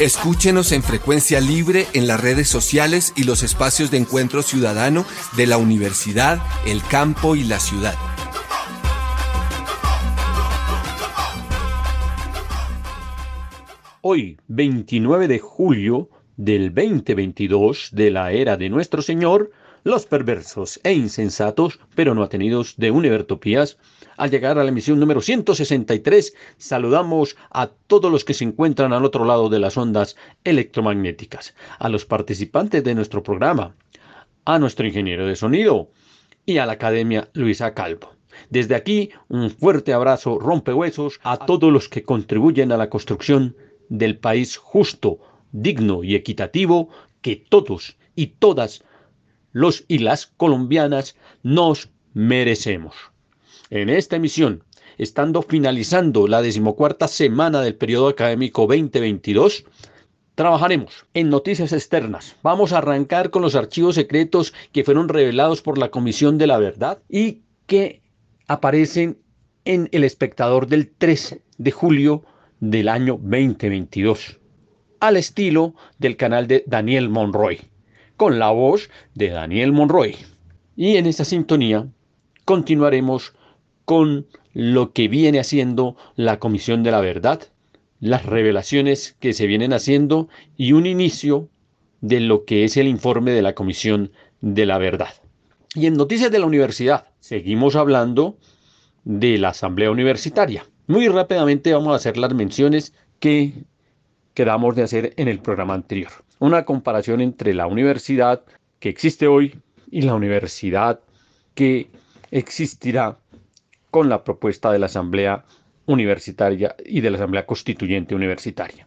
Escúchenos en frecuencia libre en las redes sociales y los espacios de encuentro ciudadano de la universidad, el campo y la ciudad. Hoy, 29 de julio del 2022 de la era de nuestro Señor, los perversos e insensatos, pero no atenidos de Univertopías, al llegar a la emisión número 163, saludamos a todos los que se encuentran al otro lado de las ondas electromagnéticas, a los participantes de nuestro programa, a nuestro ingeniero de sonido y a la Academia Luisa Calvo. Desde aquí, un fuerte abrazo rompehuesos a todos los que contribuyen a la construcción del país justo, digno y equitativo que todos y todas los y las colombianas nos merecemos. En esta emisión, estando finalizando la decimocuarta semana del periodo académico 2022, trabajaremos en noticias externas. Vamos a arrancar con los archivos secretos que fueron revelados por la Comisión de la Verdad y que aparecen en El Espectador del 3 de julio del año 2022, al estilo del canal de Daniel Monroy, con la voz de Daniel Monroy. Y en esta sintonía continuaremos con lo que viene haciendo la Comisión de la Verdad, las revelaciones que se vienen haciendo y un inicio de lo que es el informe de la Comisión de la Verdad. Y en Noticias de la Universidad seguimos hablando de la Asamblea Universitaria. Muy rápidamente vamos a hacer las menciones que quedamos de hacer en el programa anterior. Una comparación entre la universidad que existe hoy y la universidad que existirá con la propuesta de la Asamblea Universitaria y de la Asamblea Constituyente Universitaria.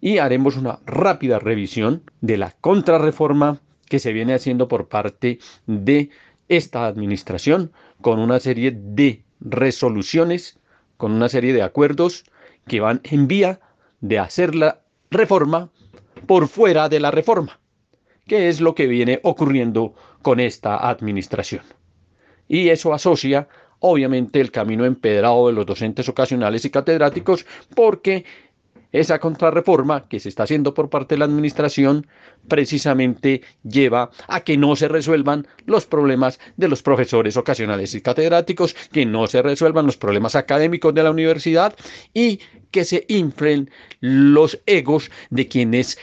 Y haremos una rápida revisión de la contrarreforma que se viene haciendo por parte de esta administración con una serie de resoluciones, con una serie de acuerdos que van en vía de hacer la reforma por fuera de la reforma, que es lo que viene ocurriendo con esta administración. Y eso asocia obviamente el camino empedrado de los docentes ocasionales y catedráticos, porque esa contrarreforma que se está haciendo por parte de la administración precisamente lleva a que no se resuelvan los problemas de los profesores ocasionales y catedráticos, que no se resuelvan los problemas académicos de la universidad y que se inflen los egos de quienes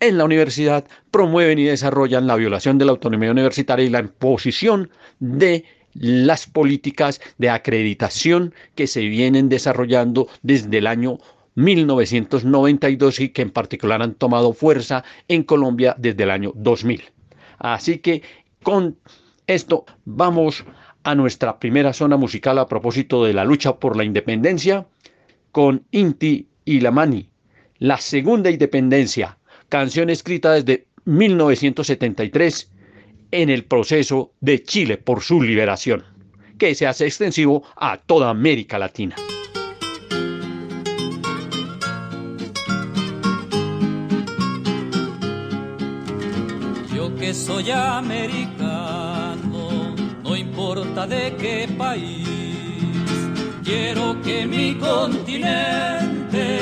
en la universidad promueven y desarrollan la violación de la autonomía universitaria y la imposición de las políticas de acreditación que se vienen desarrollando desde el año 1992 y que en particular han tomado fuerza en Colombia desde el año 2000. Así que con esto vamos a nuestra primera zona musical a propósito de la lucha por la independencia con Inti y Lamani, la segunda independencia, canción escrita desde 1973 en el proceso de Chile por su liberación, que se hace extensivo a toda América Latina. Yo que soy americano, no importa de qué país, quiero que mi continente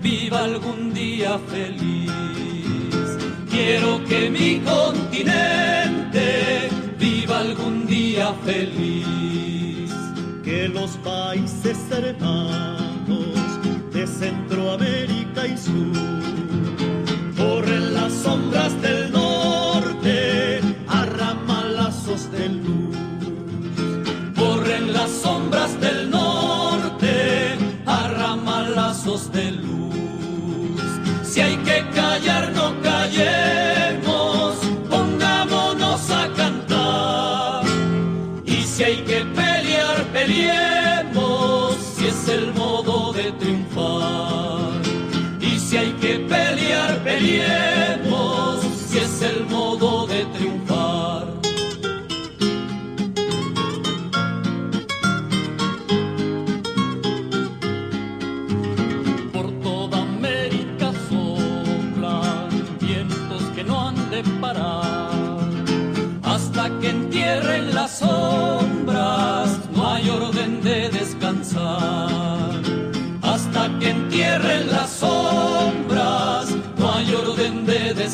viva algún día feliz Quiero que mi continente viva algún día feliz. Que los países hermanos de Centroamérica y Sur corren las sombras del norte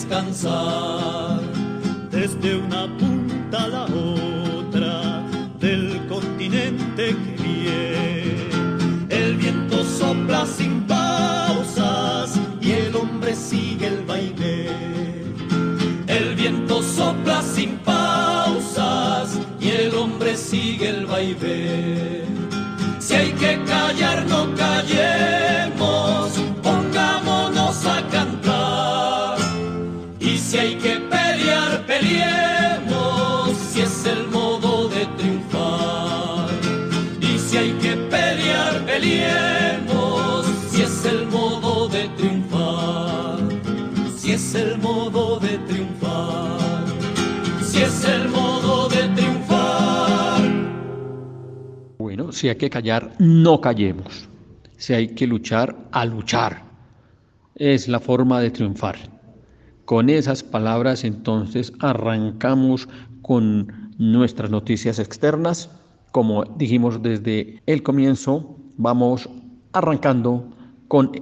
descansar. desde una punta a la otra del continente que viene. El viento sopla sin pausas y el hombre sigue si hay que callar, no callemos. Si hay que luchar, a luchar. Es la forma de triunfar. Con esas palabras entonces arrancamos con nuestras noticias externas. Como dijimos desde el comienzo, vamos arrancando con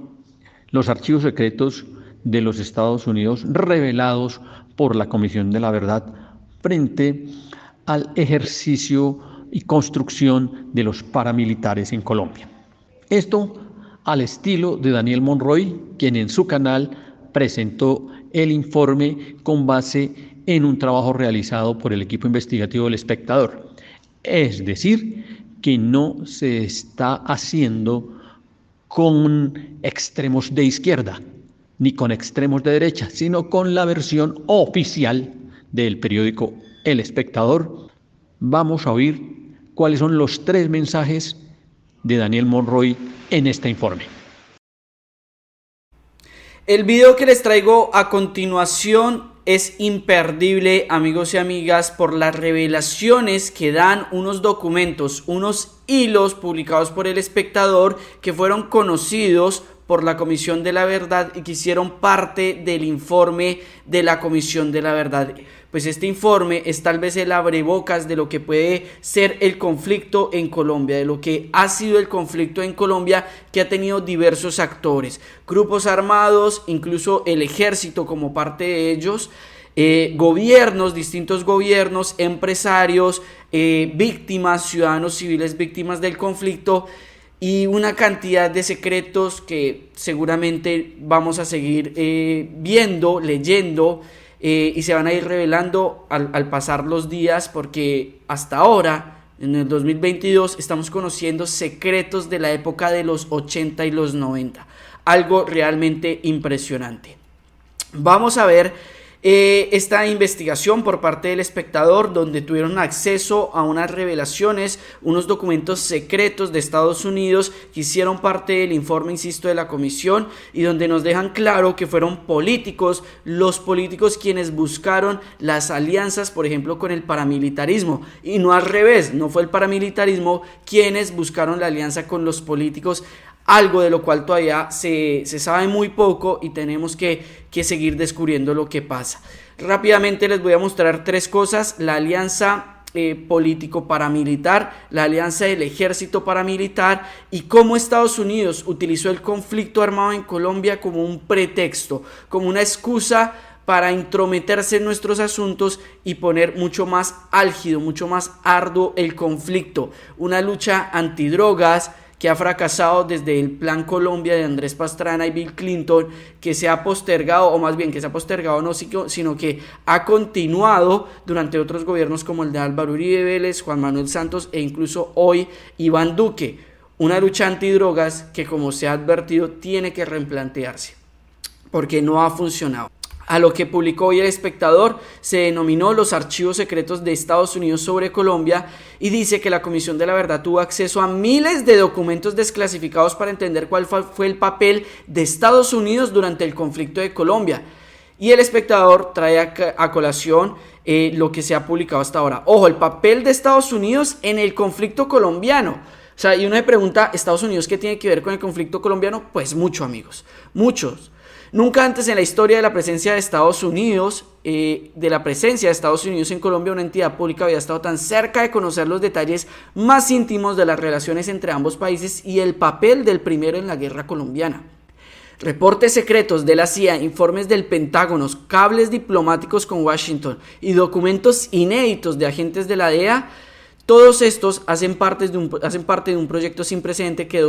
los archivos secretos de los Estados Unidos revelados por la Comisión de la Verdad frente al ejercicio y construcción de los paramilitares en Colombia. Esto al estilo de Daniel Monroy, quien en su canal presentó el informe con base en un trabajo realizado por el equipo investigativo del espectador. Es decir, que no se está haciendo con extremos de izquierda ni con extremos de derecha, sino con la versión oficial del periódico El Espectador. Vamos a oír cuáles son los tres mensajes de Daniel Monroy en este informe. El video que les traigo a continuación es imperdible, amigos y amigas, por las revelaciones que dan unos documentos, unos hilos publicados por el espectador que fueron conocidos por la Comisión de la Verdad y que hicieron parte del informe de la Comisión de la Verdad. Pues este informe es tal vez el abrebocas de lo que puede ser el conflicto en Colombia, de lo que ha sido el conflicto en Colombia que ha tenido diversos actores, grupos armados, incluso el ejército como parte de ellos, eh, gobiernos, distintos gobiernos, empresarios, eh, víctimas, ciudadanos civiles víctimas del conflicto y una cantidad de secretos que seguramente vamos a seguir eh, viendo, leyendo eh, y se van a ir revelando al, al pasar los días porque hasta ahora, en el 2022, estamos conociendo secretos de la época de los 80 y los 90. Algo realmente impresionante. Vamos a ver eh, esta investigación por parte del espectador donde tuvieron acceso a unas revelaciones, unos documentos secretos de Estados Unidos que hicieron parte del informe, insisto, de la comisión y donde nos dejan claro que fueron políticos, los políticos quienes buscaron las alianzas, por ejemplo, con el paramilitarismo. Y no al revés, no fue el paramilitarismo quienes buscaron la alianza con los políticos algo de lo cual todavía se, se sabe muy poco y tenemos que, que, seguir descubriendo lo que pasa. Rápidamente les voy a mostrar tres cosas. La alianza eh, político paramilitar, la alianza del ejército paramilitar y cómo Estados Unidos utilizó el conflicto armado en Colombia como un pretexto, como una excusa para intrometerse en nuestros asuntos y poner mucho más álgido, mucho más arduo el conflicto. Una lucha antidrogas, que ha fracasado desde el Plan Colombia de Andrés Pastrana y Bill Clinton, que se ha postergado, o más bien que se ha postergado no, sino que ha continuado durante otros gobiernos como el de Álvaro Uribe Vélez, Juan Manuel Santos e incluso hoy Iván Duque. Una lucha antidrogas que como se ha advertido tiene que replantearse, porque no ha funcionado. A lo que publicó hoy el espectador, se denominó los archivos secretos de Estados Unidos sobre Colombia y dice que la Comisión de la Verdad tuvo acceso a miles de documentos desclasificados para entender cuál fue el papel de Estados Unidos durante el conflicto de Colombia. Y el espectador trae a, colación eh, lo que se ha publicado hasta ahora. Ojo, el papel de Estados Unidos en el conflicto colombiano. O sea, y uno se pregunta, ¿Estados Unidos qué tiene que ver con el conflicto colombiano? Pues mucho, amigos, muchos. Nunca antes en la historia de la presencia de Estados Unidos, eh, de la presencia de Estados Unidos en Colombia, una entidad pública había estado tan cerca de conocer los detalles más íntimos de las relaciones entre ambos países y el papel del primero en la guerra colombiana. Reportes secretos de la CIA, informes del Pentágono, cables diplomáticos con Washington y documentos inéditos de agentes de la DEA todos estos hacen parte de un, hacen parte de un proyecto sin precedente que,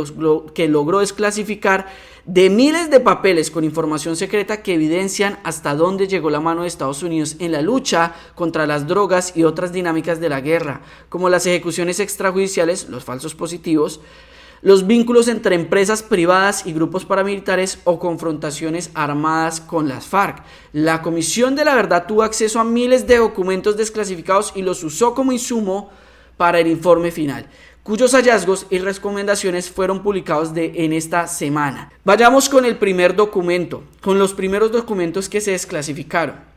que logró desclasificar de miles de papeles con información secreta que evidencian hasta dónde llegó la mano de Estados Unidos en la lucha contra las drogas y otras dinámicas de la guerra, como las ejecuciones extrajudiciales, los falsos positivos, los vínculos entre empresas privadas y grupos paramilitares o confrontaciones armadas con las FARC. La Comisión de la Verdad tuvo acceso a miles de documentos desclasificados y los usó como insumo para el informe final, cuyos hallazgos y recomendaciones fueron publicados de, en esta semana. Vayamos con el primer documento, con los primeros documentos que se desclasificaron.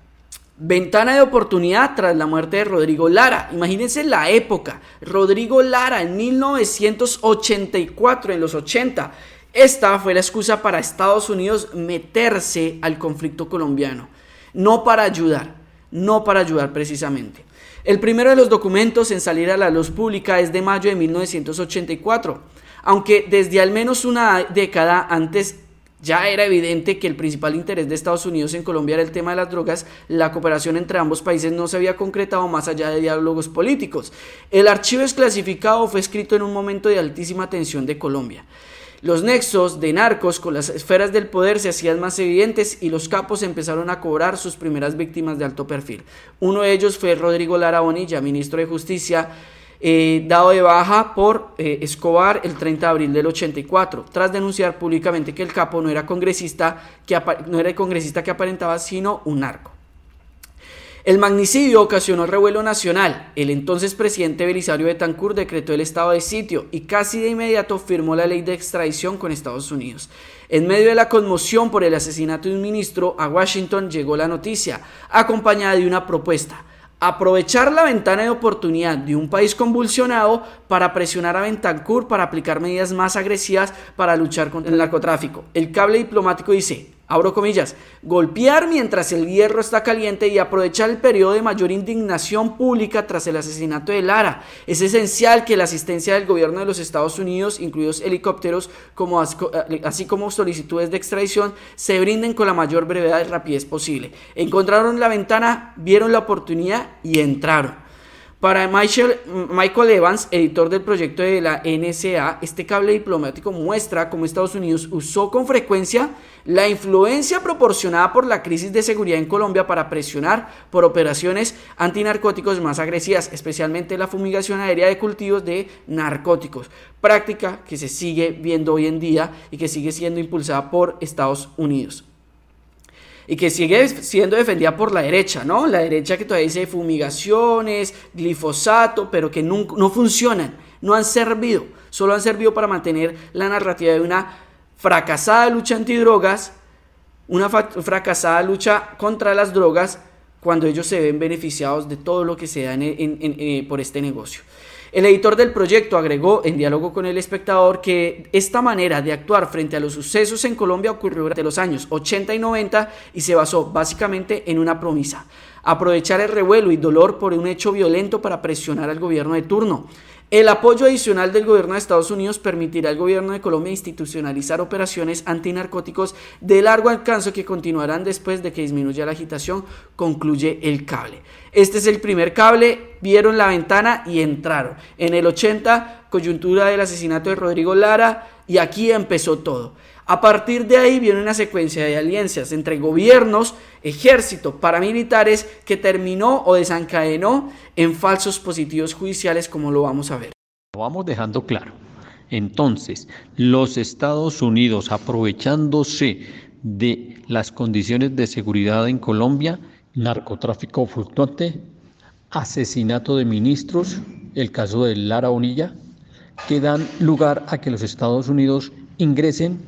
Ventana de oportunidad tras la muerte de Rodrigo Lara. Imagínense la época. Rodrigo Lara en 1984, en los 80. Esta fue la excusa para Estados Unidos meterse al conflicto colombiano. No para ayudar, no para ayudar precisamente. El primero de los documentos en salir a la luz pública es de mayo de 1984, aunque desde al menos una década antes ya era evidente que el principal interés de Estados Unidos en Colombia era el tema de las drogas, la cooperación entre ambos países no se había concretado más allá de diálogos políticos. El archivo desclasificado fue escrito en un momento de altísima tensión de Colombia. Los nexos de narcos con las esferas del poder se hacían más evidentes y los capos empezaron a cobrar sus primeras víctimas de alto perfil. Uno de ellos fue Rodrigo Lara Bonilla, ministro de Justicia, eh, dado de baja por eh, Escobar el 30 de abril del 84, tras denunciar públicamente que el capo no era congresista que, no era el congresista que aparentaba, sino un narco. El magnicidio ocasionó revuelo nacional. El entonces presidente Belisario Betancourt decretó el estado de sitio y casi de inmediato firmó la ley de extradición con Estados Unidos. En medio de la conmoción por el asesinato de un ministro, a Washington llegó la noticia, acompañada de una propuesta aprovechar la ventana de oportunidad de un país convulsionado para presionar a Betancourt para aplicar medidas más agresivas para luchar contra el narcotráfico. El cable diplomático dice, abro comillas, golpear mientras el hierro está caliente y aprovechar el periodo de mayor indignación pública tras el asesinato de Lara. Es esencial que la asistencia del gobierno de los Estados Unidos, incluidos helicópteros, eh, así como solicitudes de extradición, se brinden con la mayor brevedad y rapidez posible. Encontraron la ventana, vieron la oportunidad y entraron. Para Michael, Michael, Evans, editor del proyecto de la NSA, este cable diplomático muestra cómo Estados Unidos usó con frecuencia la influencia proporcionada por la crisis de seguridad en Colombia para presionar por operaciones antinarcóticos más agresivas, especialmente la fumigación aérea de cultivos de narcóticos, práctica que se sigue viendo hoy en día y que sigue siendo impulsada por Estados Unidos y que sigue siendo defendida por la derecha, ¿no? La derecha que todavía dice fumigaciones, glifosato, pero que no, no funcionan, no han servido, solo han servido para mantener la narrativa de una fracasada lucha antidrogas, una fracasada lucha contra las drogas, cuando ellos se ven beneficiados de todo lo que se da eh, por este negocio. El editor del proyecto agregó en diálogo con el espectador que esta manera de actuar frente a los sucesos en Colombia ocurrió durante los años 80 y 90 y se basó básicamente en una promesa, aprovechar el revuelo y dolor por un hecho violento para presionar al gobierno de turno. El apoyo adicional del gobierno de Estados Unidos permitirá al gobierno de Colombia institucionalizar operaciones antinarcóticos de largo alcance que continuarán después de que disminuya la agitación, concluye el cable. Este es el primer cable, vieron la ventana y entraron. En el 80, coyuntura del asesinato de Rodrigo Lara y aquí empezó todo. A partir de ahí viene una secuencia de alianzas entre gobiernos, ejército, paramilitares que terminó o desencadenó en falsos positivos judiciales como lo vamos a ver. Lo vamos dejando claro. Entonces, los Estados Unidos aprovechándose de las condiciones de seguridad en Colombia, narcotráfico fluctuante, asesinato de ministros, el caso de Lara Onilla, que dan lugar a que los Estados Unidos ingresen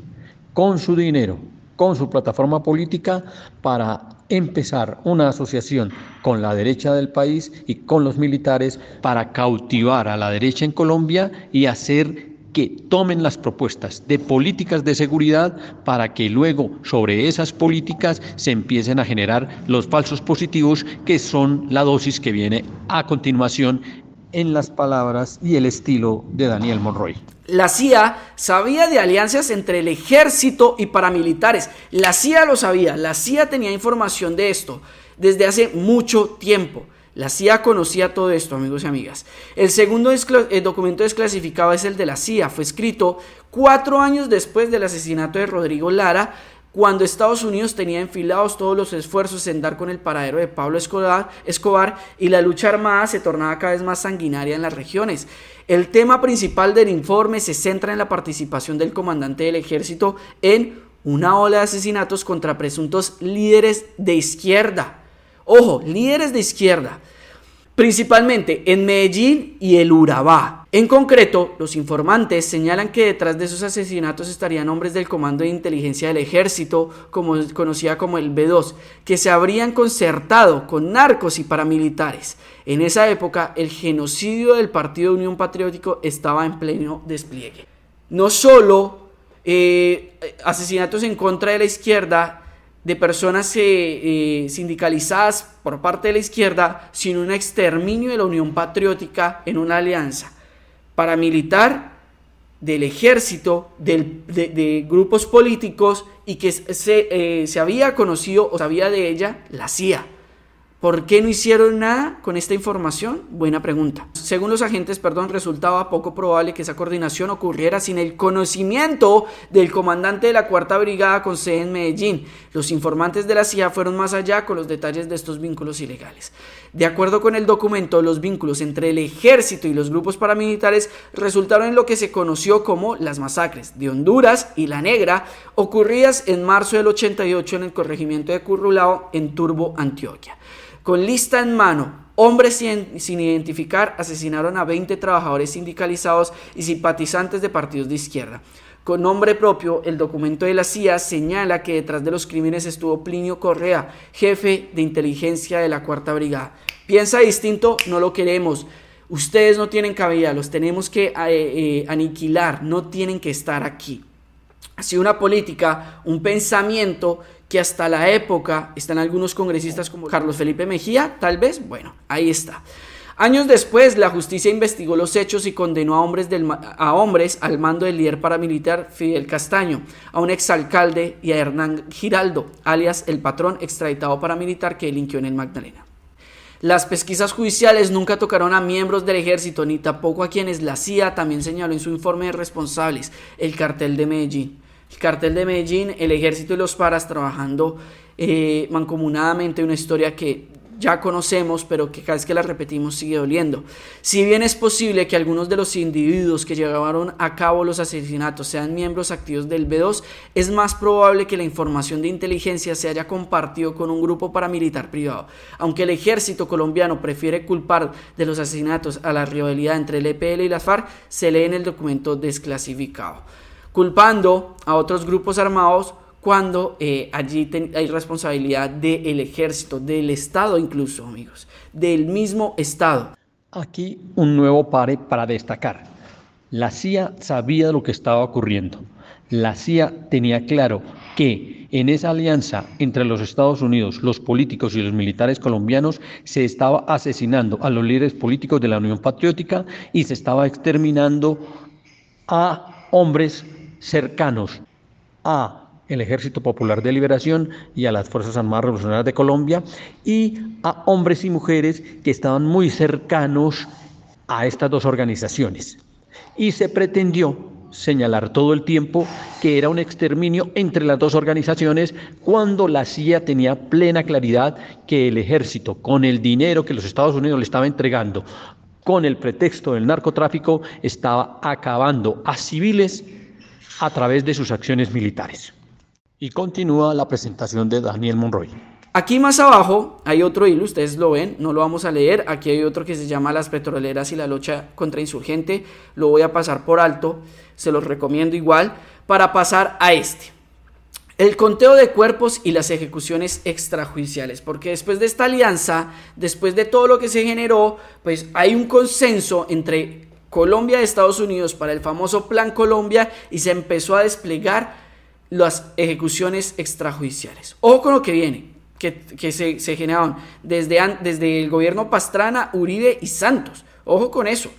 con su dinero, con su plataforma política para empezar una asociación con la derecha del país y con los militares para cautivar a la derecha en Colombia y hacer que tomen las propuestas de políticas de seguridad para que luego sobre esas políticas se empiecen a generar los falsos positivos que son la dosis que viene a continuación en las palabras y el estilo de Daniel Monroy. La CIA sabía de alianzas entre el ejército y paramilitares. La CIA lo sabía, la CIA tenía información de esto desde hace mucho tiempo. La CIA conocía todo esto, amigos y amigas. El segundo documento desclasificado es el de la CIA. Fue escrito cuatro años después del asesinato de Rodrigo Lara, cuando Estados Unidos tenía enfilados todos los esfuerzos en dar con el paradero de Pablo Escobar, y la lucha armada se tornaba cada vez más sanguinaria en las regiones. El tema principal del informe se centra en la participación del comandante del ejército en una ola de asesinatos contra presuntos líderes de izquierda. Ojo, líderes de izquierda, principalmente en Medellín y el Urabá. En concreto, los informantes señalan que detrás de esos asesinatos estarían hombres del Comando de Inteligencia del Ejército, como conocida como el B2, que se habrían concertado con narcos y paramilitares. En esa época, el genocidio del Partido Unión Patriótico estaba en pleno despliegue. No solo eh, asesinatos en contra de la izquierda, de personas eh, eh, sindicalizadas por parte de la izquierda, sino un exterminio de la Unión Patriótica en una alianza paramilitar del ejército, de, grupos políticos y que se, eh, se había conocido o sabía de ella la CIA. ¿Por qué no hicieron nada con esta información? Buena pregunta. Según los agentes, perdón, resultaba poco probable que esa coordinación ocurriera sin el conocimiento del comandante de la Cuarta Brigada con sede en Medellín. Los informantes de la CIA fueron más allá con los detalles de estos vínculos ilegales. De acuerdo con el documento, los vínculos entre el ejército y los grupos paramilitares resultaron en lo que se conoció como las masacres de Honduras y La Negra, ocurridas en marzo del 88 en el corregimiento de Currulao en Turbo, Antioquia. Con lista en mano, hombres sin, identificar asesinaron a 20 trabajadores sindicalizados y simpatizantes de partidos de izquierda. Con nombre propio, el documento de la CIA señala que detrás de los crímenes estuvo Plinio Correa, jefe de inteligencia de la Cuarta Brigada. Piensa distinto, no lo queremos. Ustedes no tienen cabida, los tenemos que eh, eh, aniquilar, no tienen que estar aquí. Sido una política, un pensamiento que hasta la época están algunos congresistas como Carlos Felipe Mejía, tal vez, bueno, ahí está. Años después, la justicia investigó los hechos y condenó a hombres, del, a hombres al mando del líder paramilitar Fidel Castaño, a un exalcalde y a Hernán Giraldo, alias el patrón extraditado paramilitar que delinquió en el Magdalena. Las pesquisas judiciales nunca tocaron a miembros del ejército ni tampoco a quienes la CIA también señaló en su informe de responsables, el cartel de Medellín. El cartel de Medellín, el ejército y los paras trabajando eh, mancomunadamente, una historia que ya conocemos, pero que cada vez que la repetimos sigue doliendo. Si bien es posible que algunos de los individuos que llevaron a cabo los asesinatos sean miembros activos del B2, es más probable que la información de inteligencia se haya compartido con un grupo paramilitar privado. Aunque el ejército colombiano prefiere culpar de los asesinatos a la rivalidad entre el EPL y las FARC, se lee en el documento desclasificado culpando a otros grupos armados cuando eh, allí hay responsabilidad del ejército, del Estado incluso, amigos, del mismo Estado. Aquí un nuevo pare para destacar. La CIA sabía lo que estaba ocurriendo. La CIA tenía claro que en esa alianza entre los Estados Unidos, los políticos y los militares colombianos se estaba asesinando a los líderes políticos de la Unión Patriótica y se estaba exterminando a hombres cercanos a el Ejército Popular de Liberación y a las Fuerzas Armadas Revolucionarias de Colombia y a hombres y mujeres que estaban muy cercanos a estas dos organizaciones. Y se pretendió señalar todo el tiempo que era un exterminio entre las dos organizaciones cuando la CIA tenía plena claridad que el ejército, con el dinero que los Estados Unidos le estaba entregando, con el pretexto del narcotráfico, estaba acabando a civiles a través de sus acciones militares. Y continúa la presentación de Daniel Monroy. Aquí más abajo hay otro hilo, ustedes lo ven, no lo vamos a leer. Aquí hay otro que se llama Las petroleras y la lucha contra insurgente. Lo voy a pasar por alto, se los recomiendo igual, para pasar a este. El conteo de cuerpos y las ejecuciones extrajudiciales, porque después de esta alianza, después de todo lo que se generó, pues hay un consenso entre Colombia y Estados Unidos para el famoso Plan Colombia y se empezó a desplegar las ejecuciones extrajudiciales. Ojo con lo que viene que, se, generaron desde, el gobierno Pastrana, Uribe y Santos. Ojo con eso.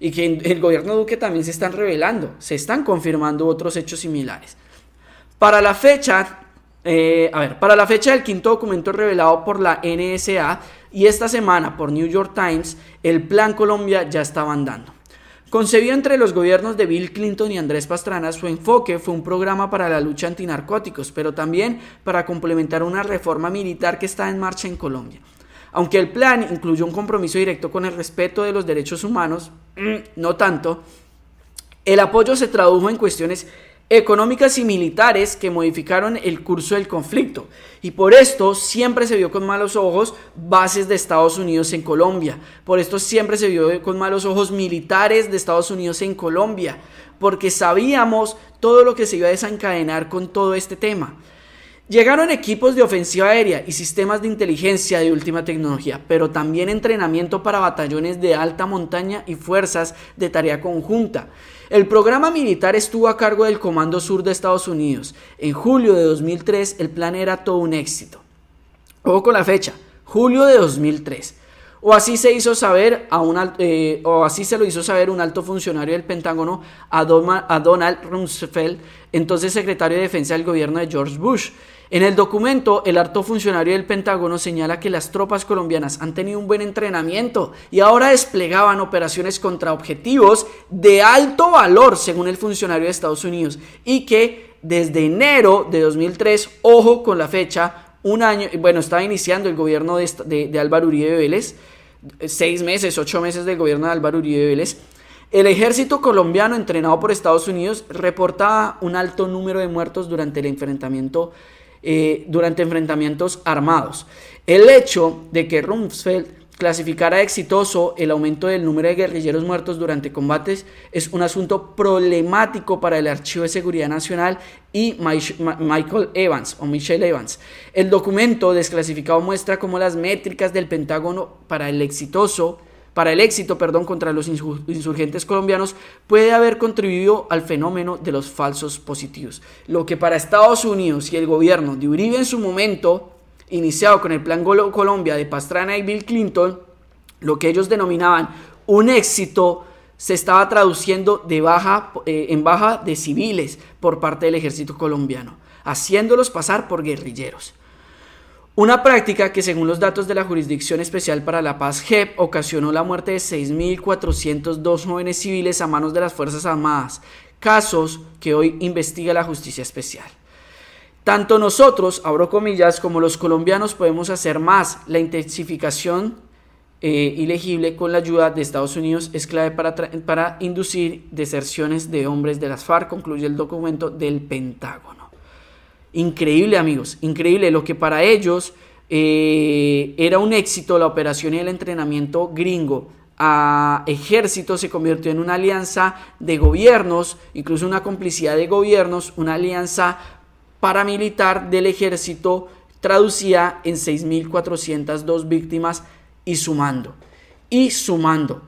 Y que el gobierno Duque también se están revelando, se están confirmando otros hechos similares. Para la fecha, eh, a ver, para la fecha del quinto documento revelado por la NSA y esta semana por New York Times, el Plan Colombia ya estaba andando. Concebido entre los gobiernos de Bill Clinton y Andrés Pastrana, su enfoque fue un programa para la lucha antinarcóticos, pero también para complementar una reforma militar que está en marcha en Colombia. Aunque el plan incluyó un compromiso directo con el respeto de los derechos humanos, no tanto, el apoyo se tradujo en cuestiones económicas y militares que modificaron el curso del conflicto. Y por esto siempre se vio con malos ojos bases de Estados Unidos en Colombia. Por esto siempre se vio con malos ojos militares de Estados Unidos en Colombia. Porque sabíamos todo lo que se iba a desencadenar con todo este tema. Llegaron equipos de ofensiva aérea y sistemas de inteligencia de última tecnología, pero también entrenamiento para batallones de alta montaña y fuerzas de tarea conjunta. El programa militar estuvo a cargo del Comando Sur de Estados Unidos. En julio de 2003 el plan era todo un éxito. Ojo con la fecha, julio de 2003. O así se hizo saber a un, eh, o así se lo hizo saber un alto funcionario del Pentágono a Donald Rumsfeld, entonces secretario de Defensa del gobierno de George Bush. En el documento, el alto funcionario del Pentágono señala que las tropas colombianas han tenido un buen entrenamiento y ahora desplegaban operaciones contra objetivos de alto valor, según el funcionario de Estados Unidos, y que desde enero de 2003, ojo con la fecha, un año, bueno, estaba iniciando el gobierno de, de Álvaro Uribe Vélez, seis meses, ocho meses del gobierno de Álvaro Uribe Vélez, el ejército colombiano entrenado por Estados Unidos reportaba un alto número de muertos durante el enfrentamiento eh, durante enfrentamientos armados. El hecho de que Rumsfeld clasificara exitoso el aumento del número de guerrilleros muertos durante combates es un asunto problemático para el Archivo de Seguridad Nacional y Michael Evans o Michelle Evans. El documento desclasificado muestra cómo las métricas del Pentágono para el exitoso para el éxito perdón, contra los insurgentes colombianos puede haber contribuido al fenómeno de los falsos positivos. Lo que para Estados Unidos y el gobierno de Uribe en su momento, iniciado con el Plan Colombia de Pastrana y Bill Clinton, lo que ellos denominaban un éxito, se estaba traduciendo baja, eh, en baja de civiles por parte del ejército colombiano, haciéndolos pasar por guerrilleros. Una práctica que según los datos de la Jurisdicción Especial para la Paz JEP ocasionó la muerte de 6.402 jóvenes civiles a manos de las Fuerzas Armadas, casos que hoy investiga la Justicia Especial. Tanto nosotros, abro comillas, como los colombianos podemos hacer más. La intensificación eh, ilegible con la ayuda de Estados Unidos es clave para, para inducir deserciones de hombres de las FARC, concluye el documento del Pentágono. Increíble amigos, increíble lo que para ellos eh, era un éxito la operación y el entrenamiento gringo a ejército se convirtió en una alianza de gobiernos, incluso una complicidad de gobiernos, una alianza paramilitar del ejército traducía en 6.402 víctimas y sumando, y sumando.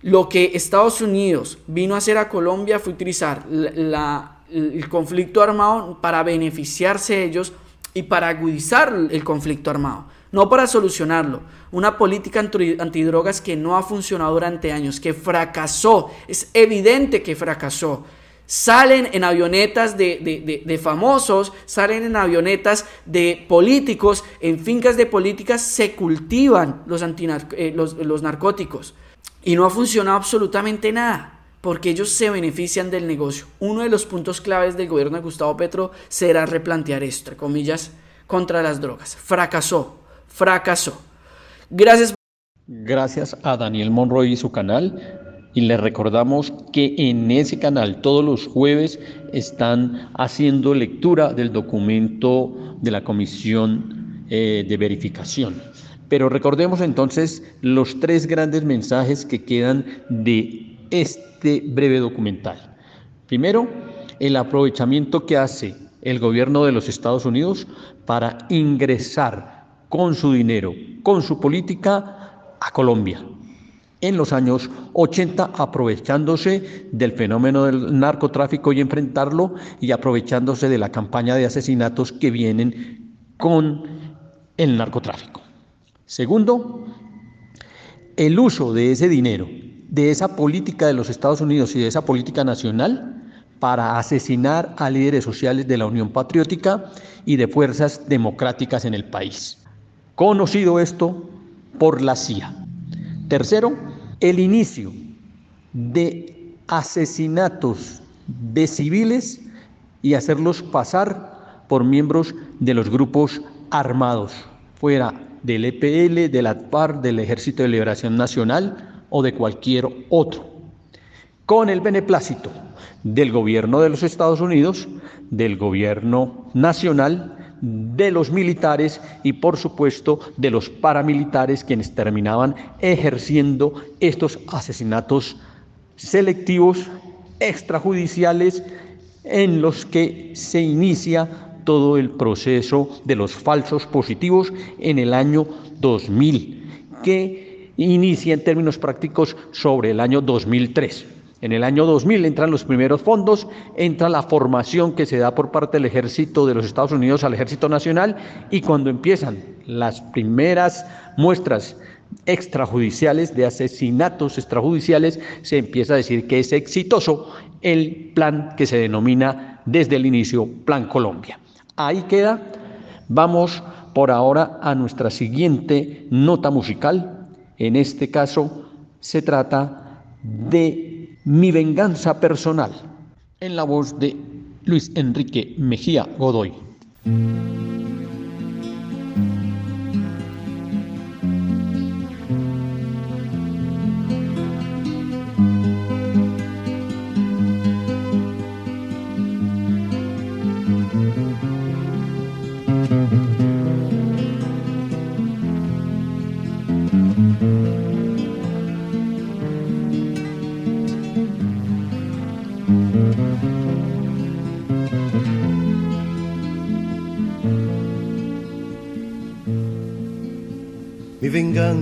Lo que Estados Unidos vino a hacer a Colombia fue utilizar la el conflicto armado para beneficiarse ellos y para agudizar el conflicto armado, no para solucionarlo. Una política antidrogas que no ha funcionado durante años, que fracasó, es evidente que fracasó. Salen en avionetas de, famosos, salen en avionetas de políticos, en fincas de políticas se cultivan los, eh, los narcóticos y no ha funcionado absolutamente nada porque ellos se benefician del negocio. Uno de los puntos claves del gobierno de Gustavo Petro será replantear esto, entre comillas, contra las drogas. Fracasó, fracasó. Gracias. Gracias a Daniel Monroy y su canal. Y les recordamos que en ese canal todos los jueves están haciendo lectura del documento de la Comisión eh, de Verificación. Pero recordemos entonces los tres grandes mensajes que quedan de este breve documental. Primero, el aprovechamiento que hace el gobierno de los Estados Unidos para ingresar con su dinero, con su política a Colombia en los años 80 aprovechándose del fenómeno del narcotráfico y enfrentarlo y aprovechándose de la campaña de asesinatos que vienen con el narcotráfico. Segundo, el uso de ese dinero, de esa política de los Estados Unidos y de esa política nacional para asesinar a líderes sociales de la Unión Patriótica y de fuerzas democráticas en el país. Conocido esto por la CIA. Tercero, el inicio de asesinatos de civiles y hacerlos pasar por miembros de los grupos armados, fuera del EPL, del ATPAR, del Ejército de Liberación Nacional o de cualquier otro, con el beneplácito del gobierno de los Estados Unidos, del gobierno nacional de los militares y por supuesto de los paramilitares quienes terminaban ejerciendo estos asesinatos selectivos extrajudiciales en los que se inicia todo el proceso de los falsos positivos en el año 2000, que inicia en términos prácticos sobre el año 2003. En el año 2000 entran los primeros fondos, entra la formación que se da por parte del ejército de los Estados Unidos al ejército nacional y cuando empiezan las primeras muestras extrajudiciales de asesinatos extrajudiciales, se empieza a decir que es exitoso el plan que se denomina desde el inicio Plan Colombia. Ahí queda. Vamos por ahora a nuestra siguiente nota musical. En este caso se trata de mi venganza personal, en la voz de Luis Enrique Mejía Godoy.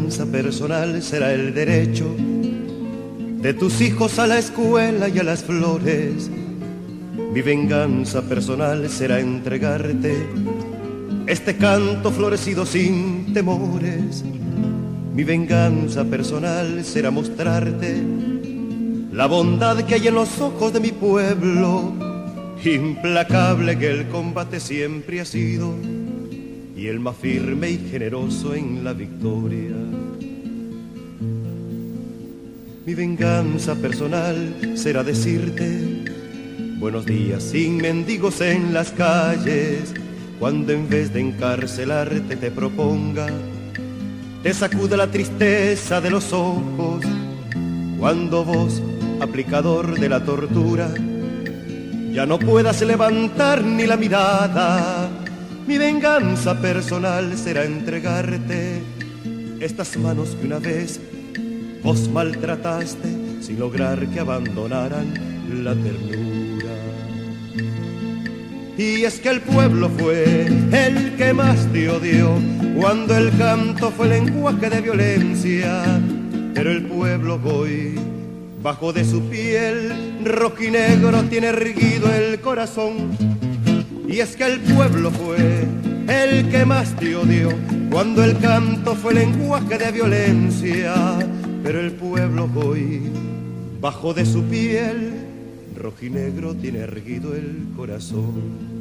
Venganza personal será el derecho de tus hijos a la escuela y a las flores. Mi venganza personal será entregarte este canto florecido sin temores. Mi venganza personal será mostrarte la bondad que hay en los ojos de mi pueblo, implacable que el combate siempre ha sido y el más firme y generoso en la victoria. Mi venganza personal será decirte buenos días sin mendigos en las calles, cuando en vez de encarcelarte te proponga, te sacuda la tristeza de los ojos, cuando vos, aplicador de la tortura, ya no puedas levantar ni la mirada mi venganza personal será entregarte. Estas manos que una vez vos maltrataste sin lograr que abandonaran la ternura. Y es que el pueblo fue el que más te odió cuando el canto fue lenguaje de violencia, pero el pueblo hoy bajo de su piel rojinegro tiene erguido el corazón y es que el pueblo fue el que más te odió cuando el canto fue lenguaje de violencia. Pero el pueblo hoy, bajo de su piel, rojinegro tiene erguido el corazón.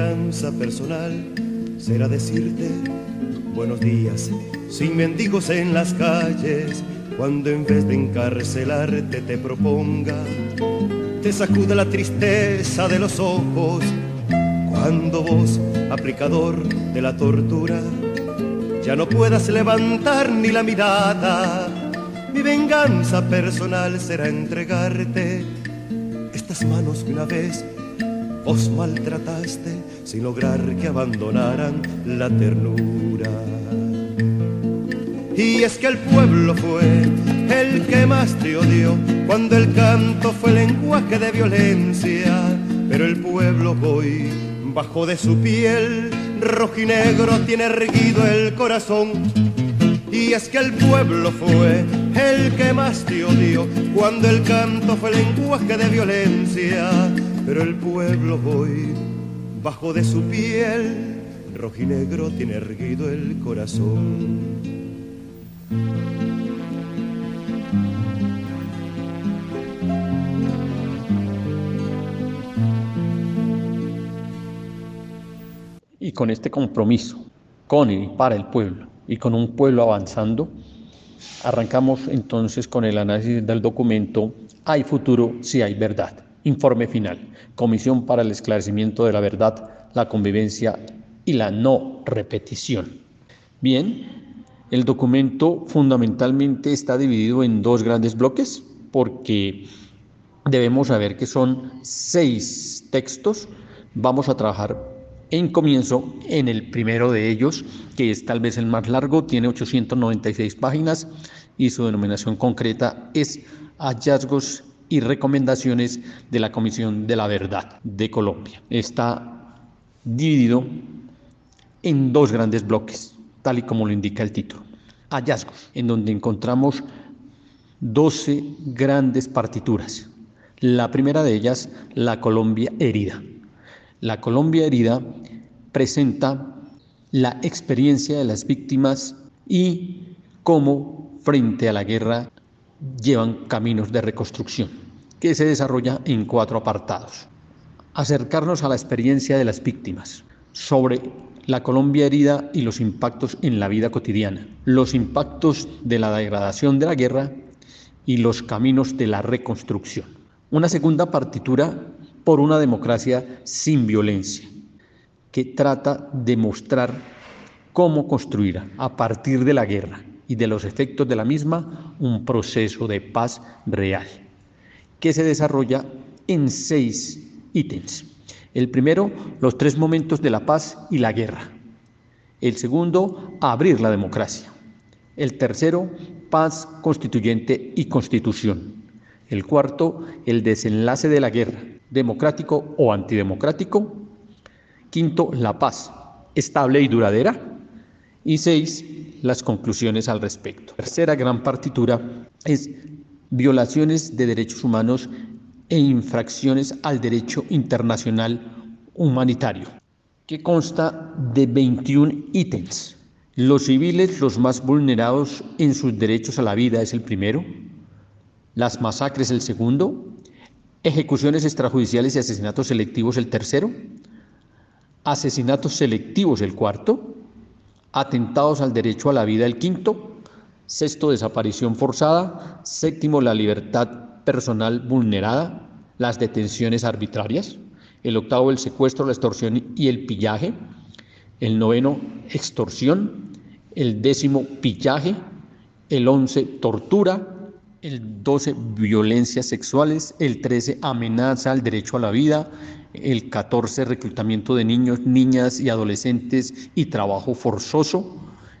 Venganza personal será decirte buenos días sin mendigos en las calles cuando en vez de encarcelarte te proponga te sacuda la tristeza de los ojos cuando vos aplicador de la tortura ya no puedas levantar ni la mirada mi venganza personal será entregarte estas manos una vez vos maltrataste sin lograr que abandonaran la ternura. Y es que el pueblo fue el que más te odió cuando el canto fue lenguaje de violencia, pero el pueblo hoy bajo de su piel rojinegro tiene erguido el corazón. Y es que el pueblo fue el que más te odió cuando el canto fue lenguaje de violencia, pero el pueblo hoy, bajo de su piel, rojinegro tiene erguido el corazón. Y con este compromiso, con y para el pueblo, y con un pueblo avanzando, arrancamos entonces con el análisis del documento Hay futuro si hay verdad. Informe final. Comisión para el esclarecimiento de la verdad, la convivencia y la no repetición. Bien, el documento fundamentalmente está dividido en dos grandes bloques porque debemos saber que son seis textos. Vamos a trabajar en comienzo en el primero de ellos, que es tal vez el más largo, tiene 896 páginas y su denominación concreta es Hallazgos y recomendaciones de la Comisión de la Verdad de Colombia. Está dividido en dos grandes bloques, tal y como lo indica el título. Hallazgos, en donde encontramos 12 grandes partituras. La primera de ellas, la Colombia herida. La Colombia herida presenta la experiencia de las víctimas y cómo frente a la guerra llevan caminos de reconstrucción, que se desarrolla en cuatro apartados. Acercarnos a la experiencia de las víctimas sobre la Colombia herida y los impactos en la vida cotidiana, los impactos de la degradación de la guerra y los caminos de la reconstrucción. Una segunda partitura por una democracia sin violencia, que trata de mostrar cómo construir a partir de la guerra y de los efectos de la misma un proceso de paz real, que se desarrolla en seis ítems. El primero, los tres momentos de la paz y la guerra. El segundo, abrir la democracia. El tercero, paz constituyente y constitución. El cuarto, el desenlace de la guerra, democrático o antidemocrático. Quinto, la paz, estable y duradera. Y seis, las conclusiones al respecto. tercera gran partitura es violaciones de derechos humanos e infracciones al derecho internacional humanitario, que consta de 21 ítems. Los civiles, los más vulnerados en sus derechos a la vida, es el primero. Las masacres, el segundo. Ejecuciones extrajudiciales y asesinatos selectivos, el tercero. Asesinatos selectivos, el cuarto atentados al derecho a la vida el quinto, sexto desaparición forzada, séptimo la libertad personal vulnerada, las detenciones arbitrarias, el octavo el secuestro, la extorsión y el pillaje, el noveno extorsión, el décimo pillaje, el once tortura, el doce violencias sexuales, el trece amenaza al derecho a la vida, el 14 reclutamiento de niños, niñas y adolescentes y trabajo forzoso,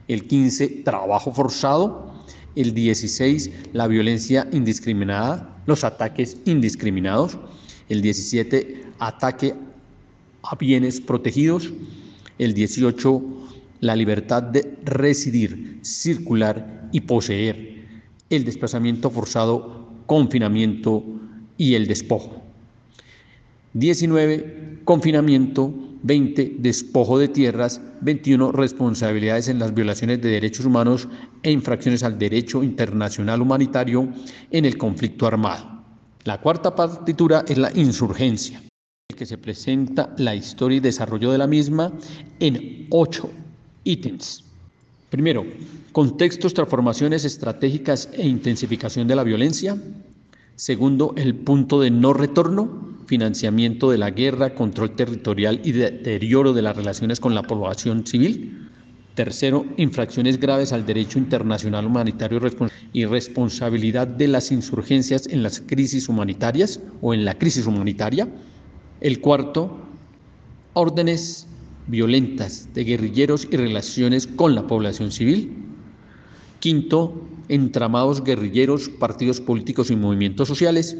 el 15 trabajo forzado, el 16 la violencia indiscriminada, los ataques indiscriminados, el 17 ataque a bienes protegidos, el 18 la libertad de residir, circular y poseer, el desplazamiento forzado, confinamiento y el despojo. 19. Confinamiento. 20. Despojo de tierras. 21. Responsabilidades en las violaciones de derechos humanos e infracciones al derecho internacional humanitario en el conflicto armado. La cuarta partitura es la insurgencia, que se presenta la historia y desarrollo de la misma en ocho ítems. Primero, contextos, transformaciones estratégicas e intensificación de la violencia. Segundo, el punto de no retorno, financiamiento de la guerra, control territorial y deterioro de las relaciones con la población civil. Tercero, infracciones graves al derecho internacional humanitario y responsabilidad de las insurgencias en las crisis humanitarias o en la crisis humanitaria. El cuarto, órdenes violentas de guerrilleros y relaciones con la población civil. Quinto, entramados guerrilleros, partidos políticos y movimientos sociales.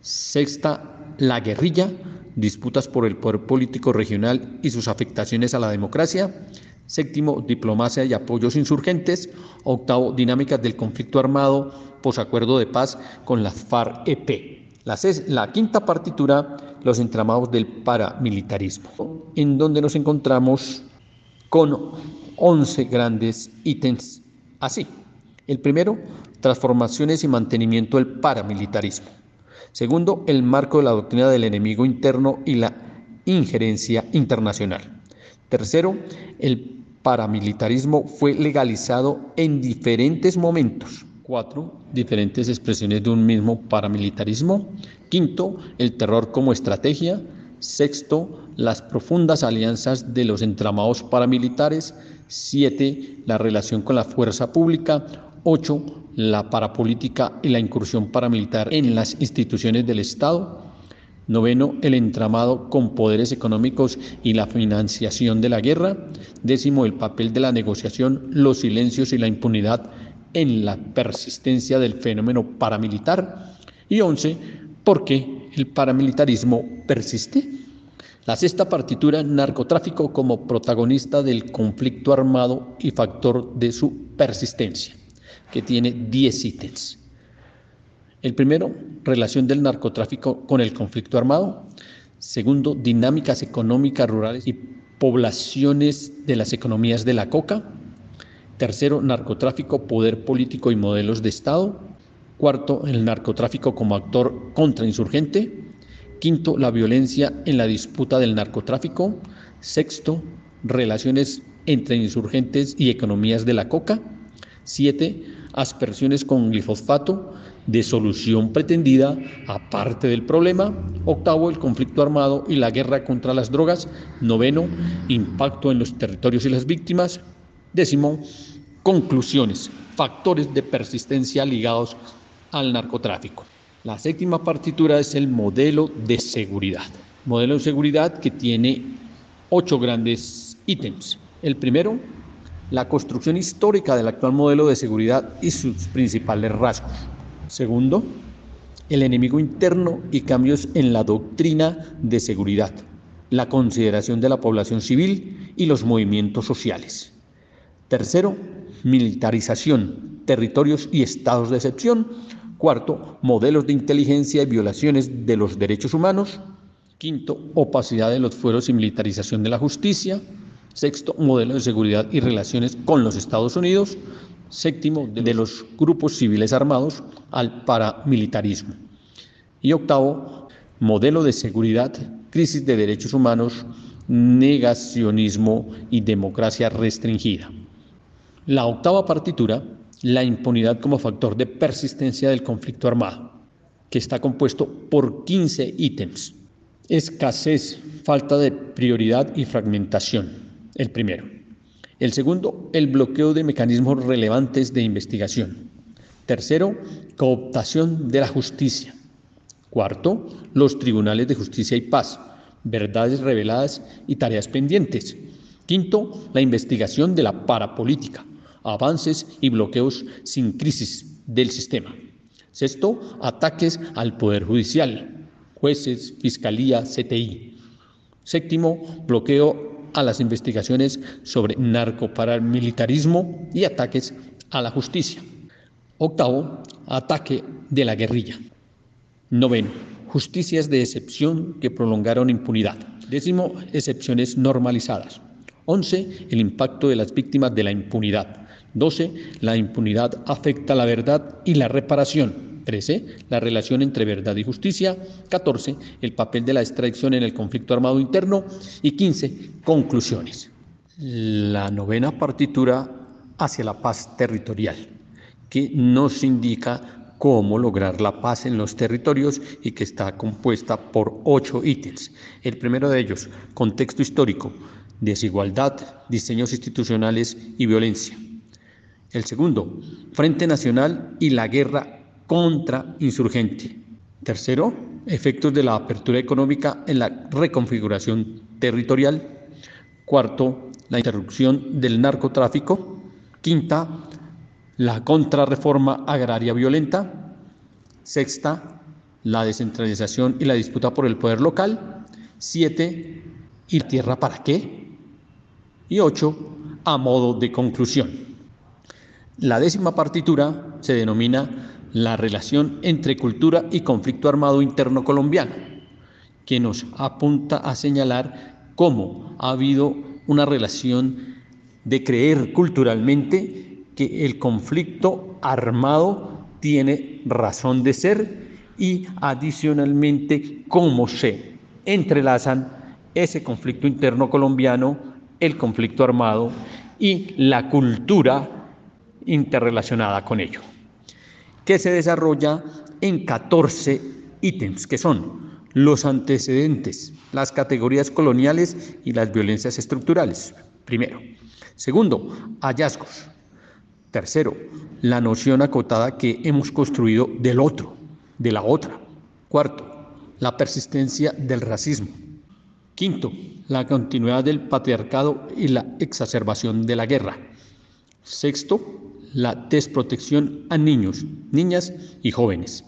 Sexta, la guerrilla, disputas por el poder político regional y sus afectaciones a la democracia. Séptimo, diplomacia y apoyos insurgentes. Octavo, dinámicas del conflicto armado, posacuerdo de paz con la FARC-EP. La, la, quinta partitura, los entramados del paramilitarismo, en donde nos encontramos con 11 grandes ítems así. El primero, transformaciones y mantenimiento del paramilitarismo. Segundo, el marco de la doctrina del enemigo interno y la injerencia internacional. Tercero, el paramilitarismo fue legalizado en diferentes momentos. Cuatro, diferentes expresiones de un mismo paramilitarismo. Quinto, el terror como estrategia. Sexto, las profundas alianzas de los entramados paramilitares. Siete, la relación con la fuerza pública. 8. La parapolítica y la incursión paramilitar en las instituciones del Estado. Noveno, el entramado con poderes económicos y la financiación de la guerra. Décimo, el papel de la negociación, los silencios y la impunidad en la persistencia del fenómeno paramilitar. Y once, ¿por qué el paramilitarismo persiste? La sexta partitura, narcotráfico como protagonista del conflicto armado y factor de su persistencia que tiene 10 ítems. El primero, relación del narcotráfico con el conflicto armado. Segundo, dinámicas económicas rurales y poblaciones de las economías de la coca. Tercero, narcotráfico, poder político y modelos de Estado. Cuarto, el narcotráfico como actor contrainsurgente. Quinto, la violencia en la disputa del narcotráfico. Sexto, relaciones entre insurgentes y economías de la coca. Siete, aspersiones con glifosfato de solución pretendida aparte del problema. Octavo, el conflicto armado y la guerra contra las drogas. Noveno, impacto en los territorios y las víctimas. Décimo, conclusiones, factores de persistencia ligados al narcotráfico. La séptima partitura es el modelo de seguridad. Modelo de seguridad que tiene ocho grandes ítems. El primero, la construcción histórica del actual modelo de seguridad y sus principales rasgos. Segundo, el enemigo interno y cambios en la doctrina de seguridad, la consideración de la población civil y los movimientos sociales. Tercero, militarización, territorios y estados de excepción. Cuarto, modelos de inteligencia y violaciones de los derechos humanos. Quinto, opacidad de los fueros y militarización de la justicia. Sexto, modelo de seguridad y relaciones con los Estados Unidos. Séptimo, de los grupos civiles armados al paramilitarismo. Y octavo, modelo de seguridad, crisis de derechos humanos, negacionismo y democracia restringida. La octava partitura, la impunidad como factor de persistencia del conflicto armado, que está compuesto por 15 ítems. Escasez, falta de prioridad y fragmentación el primero. El segundo, el bloqueo de mecanismos relevantes de investigación. Tercero, cooptación de la justicia. Cuarto, los tribunales de justicia y paz, verdades reveladas y tareas pendientes. Quinto, la investigación de la parapolítica, avances y bloqueos sin crisis del sistema. Sexto, ataques al Poder Judicial, jueces, fiscalía, CTI. Séptimo, bloqueo a las investigaciones sobre narcoparamilitarismo y ataques a la justicia. Octavo, ataque de la guerrilla. Noveno, justicias de excepción que prolongaron impunidad. Décimo, excepciones normalizadas. Once, el impacto de las víctimas de la impunidad. Doce, la impunidad afecta la verdad y la reparación. 13. La relación entre verdad y justicia. 14. El papel de la extracción en el conflicto armado interno. Y 15. Conclusiones. La novena partitura hacia la paz territorial, que nos indica cómo lograr la paz en los territorios y que está compuesta por ocho ítems. El primero de ellos, contexto histórico, desigualdad, diseños institucionales y violencia. El segundo, Frente Nacional y la guerra contra insurgente. Tercero, efectos de la apertura económica en la reconfiguración territorial. Cuarto, la interrupción del narcotráfico. Quinta, la contrarreforma agraria violenta. Sexta, la descentralización y la disputa por el poder local. Siete, ¿y tierra para qué? Y ocho, a modo de conclusión. La décima partitura se denomina la relación entre cultura y conflicto armado interno colombiano, que nos apunta a señalar cómo ha habido una relación de creer culturalmente que el conflicto armado tiene razón de ser y adicionalmente cómo se entrelazan ese conflicto interno colombiano, el conflicto armado y la cultura interrelacionada con ello, que se desarrolla en 14 ítems, que son los antecedentes, las categorías coloniales y las violencias estructurales, primero. Segundo, hallazgos. Tercero, la noción acotada que hemos construido del otro, de la otra. Cuarto, la persistencia del racismo. Quinto, la continuidad del patriarcado y la exacerbación de la guerra. Sexto, la desprotección a niños, niñas y jóvenes.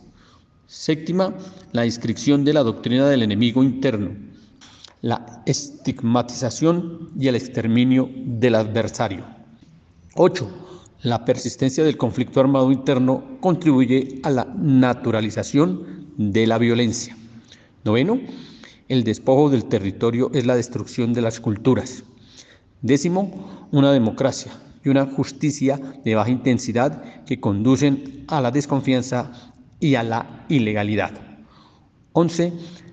Séptima, la inscripción de la doctrina del enemigo interno, la estigmatización y el exterminio del adversario. Ocho, la persistencia del conflicto armado interno contribuye a la naturalización de la violencia. Noveno, el despojo del territorio es la destrucción de las culturas. Décimo, una democracia y una justicia de baja intensidad que conducen a la desconfianza y a la ilegalidad. Once,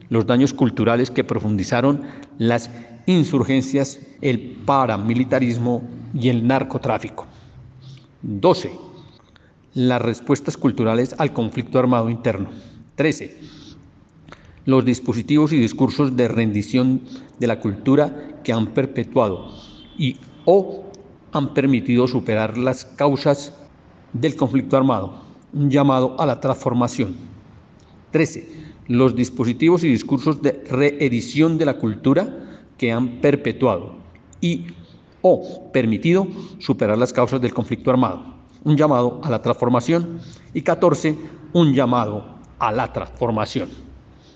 los daños culturales que profundizaron las insurgencias, el paramilitarismo y el narcotráfico. 12. Las respuestas culturales al conflicto armado interno. 13. Los dispositivos y discursos de rendición de la cultura que han perpetuado y o han permitido superar las causas del conflicto armado. Un llamado a la transformación. 13. Los dispositivos y discursos de reedición de la cultura que han perpetuado y o permitido superar las causas del conflicto armado. Un llamado a la transformación. Y 14. Un llamado a la transformación.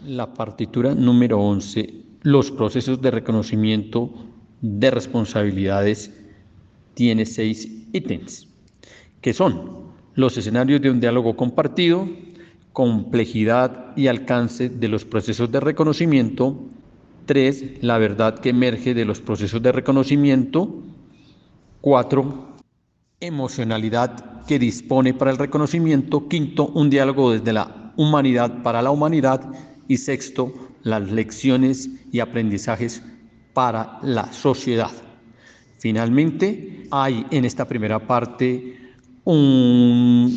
La partitura número 11. Los procesos de reconocimiento de responsabilidades tiene seis ítems, que son los escenarios de un diálogo compartido, complejidad y alcance de los procesos de reconocimiento, Tres, la verdad que emerge de los procesos de reconocimiento. Cuatro, emocionalidad que dispone para el reconocimiento. Quinto, un diálogo desde la humanidad para la humanidad. Y sexto, las lecciones y aprendizajes para la sociedad. Finalmente, hay en esta primera parte una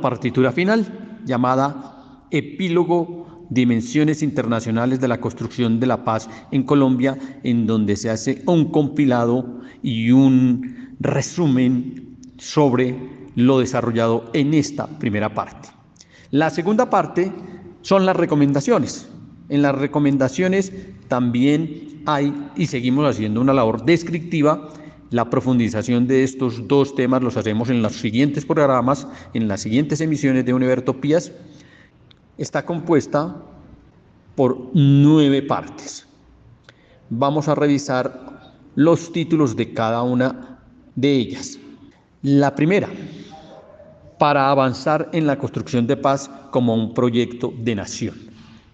partitura final llamada epílogo Dimensiones Internacionales de la Construcción de la Paz en Colombia, en donde se hace un compilado y un resumen sobre lo desarrollado en esta primera parte. La segunda parte son las recomendaciones. En las recomendaciones también hay, y seguimos haciendo una labor descriptiva, la profundización de estos dos temas los hacemos en los siguientes programas, en las siguientes emisiones de Univertopías está compuesta por nueve partes. Vamos a revisar los títulos de cada una de ellas. La primera, para avanzar en la construcción de paz como un proyecto de nación.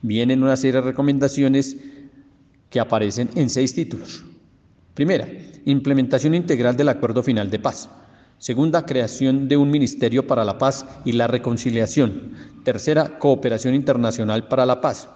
Vienen una serie de recomendaciones que aparecen en seis títulos. Primera, implementación integral del acuerdo final de paz. Segunda, creación de un Ministerio para la Paz y la Reconciliación. Tercera, cooperación internacional para la paz.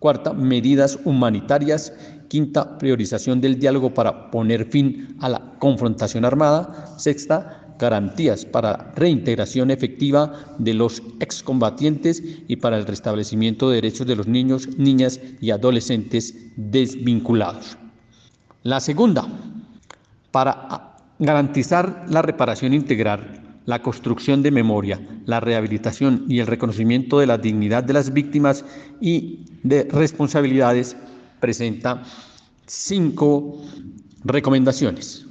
Cuarta, medidas humanitarias. Quinta, priorización del diálogo para poner fin a la confrontación armada. Sexta, garantías para reintegración efectiva de los excombatientes y para el restablecimiento de derechos de los niños, niñas y adolescentes desvinculados. La segunda, para garantizar la reparación integral, la construcción de memoria, la rehabilitación y el reconocimiento de la dignidad de las víctimas y de responsabilidades, presenta cinco recomendaciones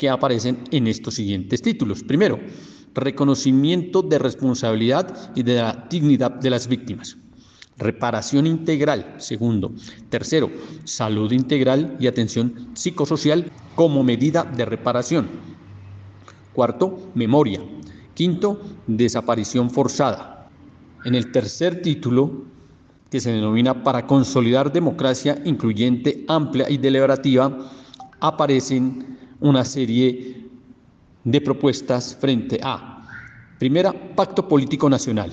que aparecen en estos siguientes títulos. Primero, reconocimiento de responsabilidad y de la dignidad de las víctimas. Reparación integral. Segundo. Tercero, salud integral y atención psicosocial como medida de reparación. Cuarto, memoria. Quinto, desaparición forzada. En el tercer título, que se denomina para consolidar democracia incluyente, amplia y deliberativa, aparecen una serie de propuestas frente a, primera, pacto político nacional,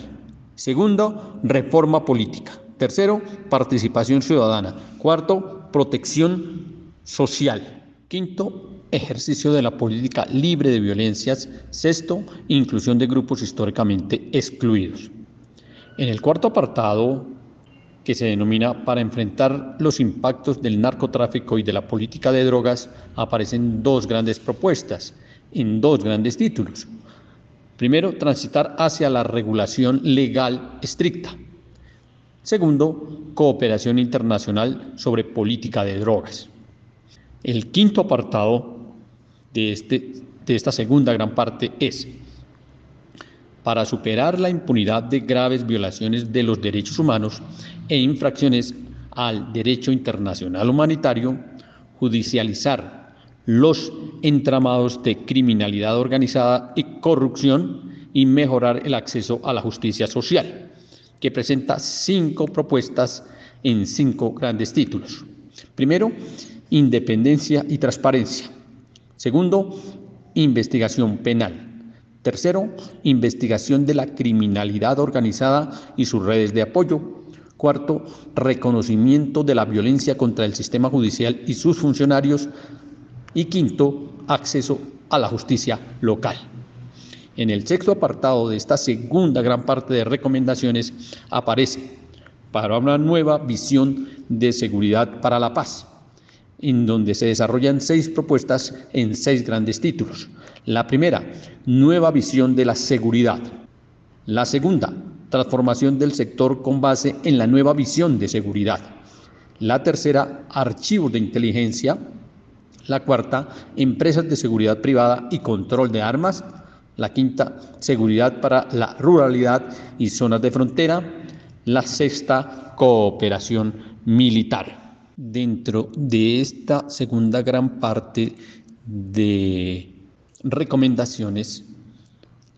segundo, reforma política, tercero, participación ciudadana, cuarto, protección social, quinto, ejercicio de la política libre de violencias, sexto, inclusión de grupos históricamente excluidos. En el cuarto apartado, que se denomina Para enfrentar los impactos del narcotráfico y de la política de drogas, aparecen dos grandes propuestas en dos grandes títulos. Primero, transitar hacia la regulación legal estricta. Segundo, cooperación internacional sobre política de drogas. El quinto apartado de, este, de esta segunda gran parte es para superar la impunidad de graves violaciones de los derechos humanos e infracciones al derecho internacional humanitario, judicializar los entramados de criminalidad organizada y corrupción y mejorar el acceso a la justicia social, que presenta cinco propuestas en cinco grandes títulos. Primero, independencia y transparencia. Segundo, investigación penal. Tercero, investigación de la criminalidad organizada y sus redes de apoyo. Cuarto, reconocimiento de la violencia contra el sistema judicial y sus funcionarios. Y quinto, acceso a la justicia local. En el sexto apartado de esta segunda gran parte de recomendaciones aparece para una nueva visión de seguridad para la paz, en donde se desarrollan seis propuestas en seis grandes títulos. La primera, nueva visión de la seguridad. La segunda, transformación del sector con base en la nueva visión de seguridad. La tercera, archivos de inteligencia. La cuarta, empresas de seguridad privada y control de armas. La quinta, seguridad para la ruralidad y zonas de frontera. La sexta, cooperación militar. Dentro de esta segunda gran parte de recomendaciones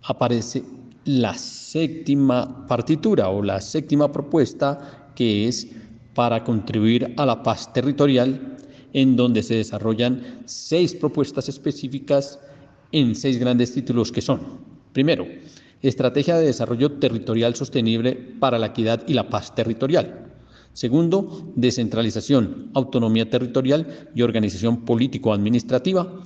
aparece la séptima partitura o la séptima propuesta que es para contribuir a la paz territorial en donde se desarrollan seis propuestas específicas en seis grandes títulos que son, primero, Estrategia de Desarrollo Territorial Sostenible para la Equidad y la Paz Territorial. Segundo, descentralización, autonomía territorial y organización político-administrativa.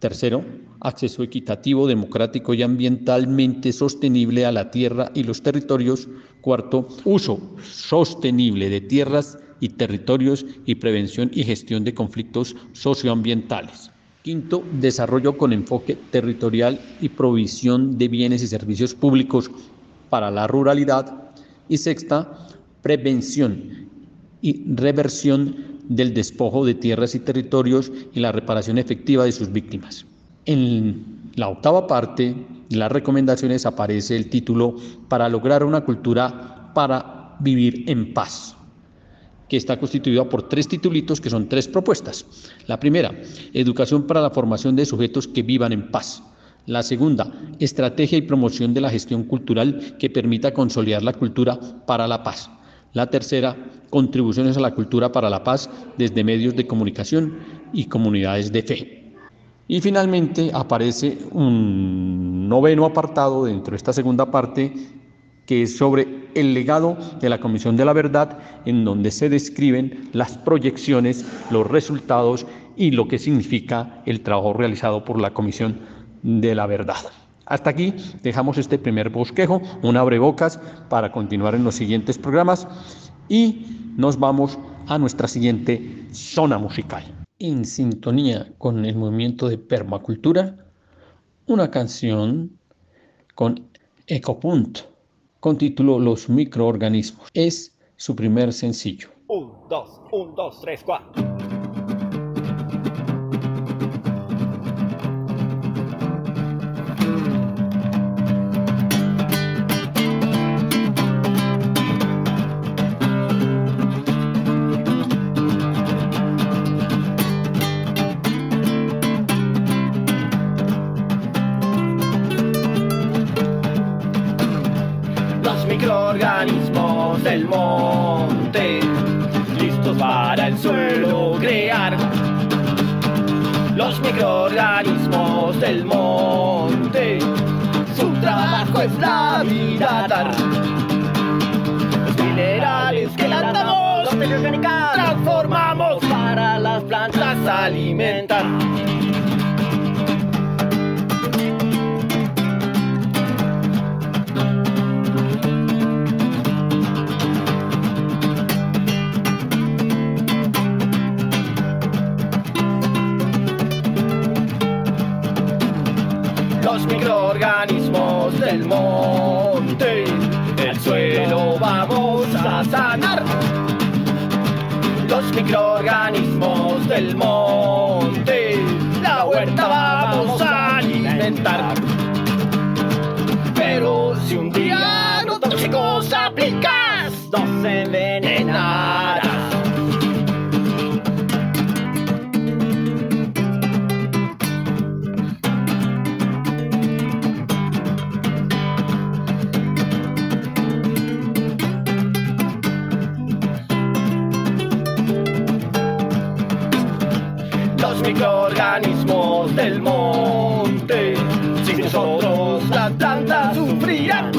Tercero, acceso equitativo, democrático y ambientalmente sostenible a la tierra y los territorios. Cuarto, uso sostenible de tierras y territorios y prevención y gestión de conflictos socioambientales. Quinto, desarrollo con enfoque territorial y provisión de bienes y servicios públicos para la ruralidad. Y sexta, prevención y reversión del despojo de tierras y territorios y la reparación efectiva de sus víctimas. En la octava parte de las recomendaciones aparece el título Para lograr una cultura para vivir en paz que está constituida por tres titulitos que son tres propuestas. La primera, educación para la formación de sujetos que vivan en paz. La segunda, estrategia y promoción de la gestión cultural que permita consolidar la cultura para la paz. La tercera, contribuciones a la cultura para la paz desde medios de comunicación y comunidades de fe. Y finalmente aparece un noveno apartado dentro de esta segunda parte que es sobre el legado de la Comisión de la Verdad, en donde se describen las proyecciones, los resultados y lo que significa el trabajo realizado por la Comisión de la Verdad. Hasta aquí dejamos este primer bosquejo, un abrebocas para continuar en los siguientes programas y nos vamos a nuestra siguiente zona musical. En sintonía con el movimiento de permacultura, una canción con Ecopunt con título Los microorganismos. Es su primer sencillo. Un, dos, un, dos, tres, cuatro. Monte, el suelo vamos a sanar. Los microorganismos del monte, la huerta vamos a alimentar. Pero si un día nosotros las plantas sufrirán,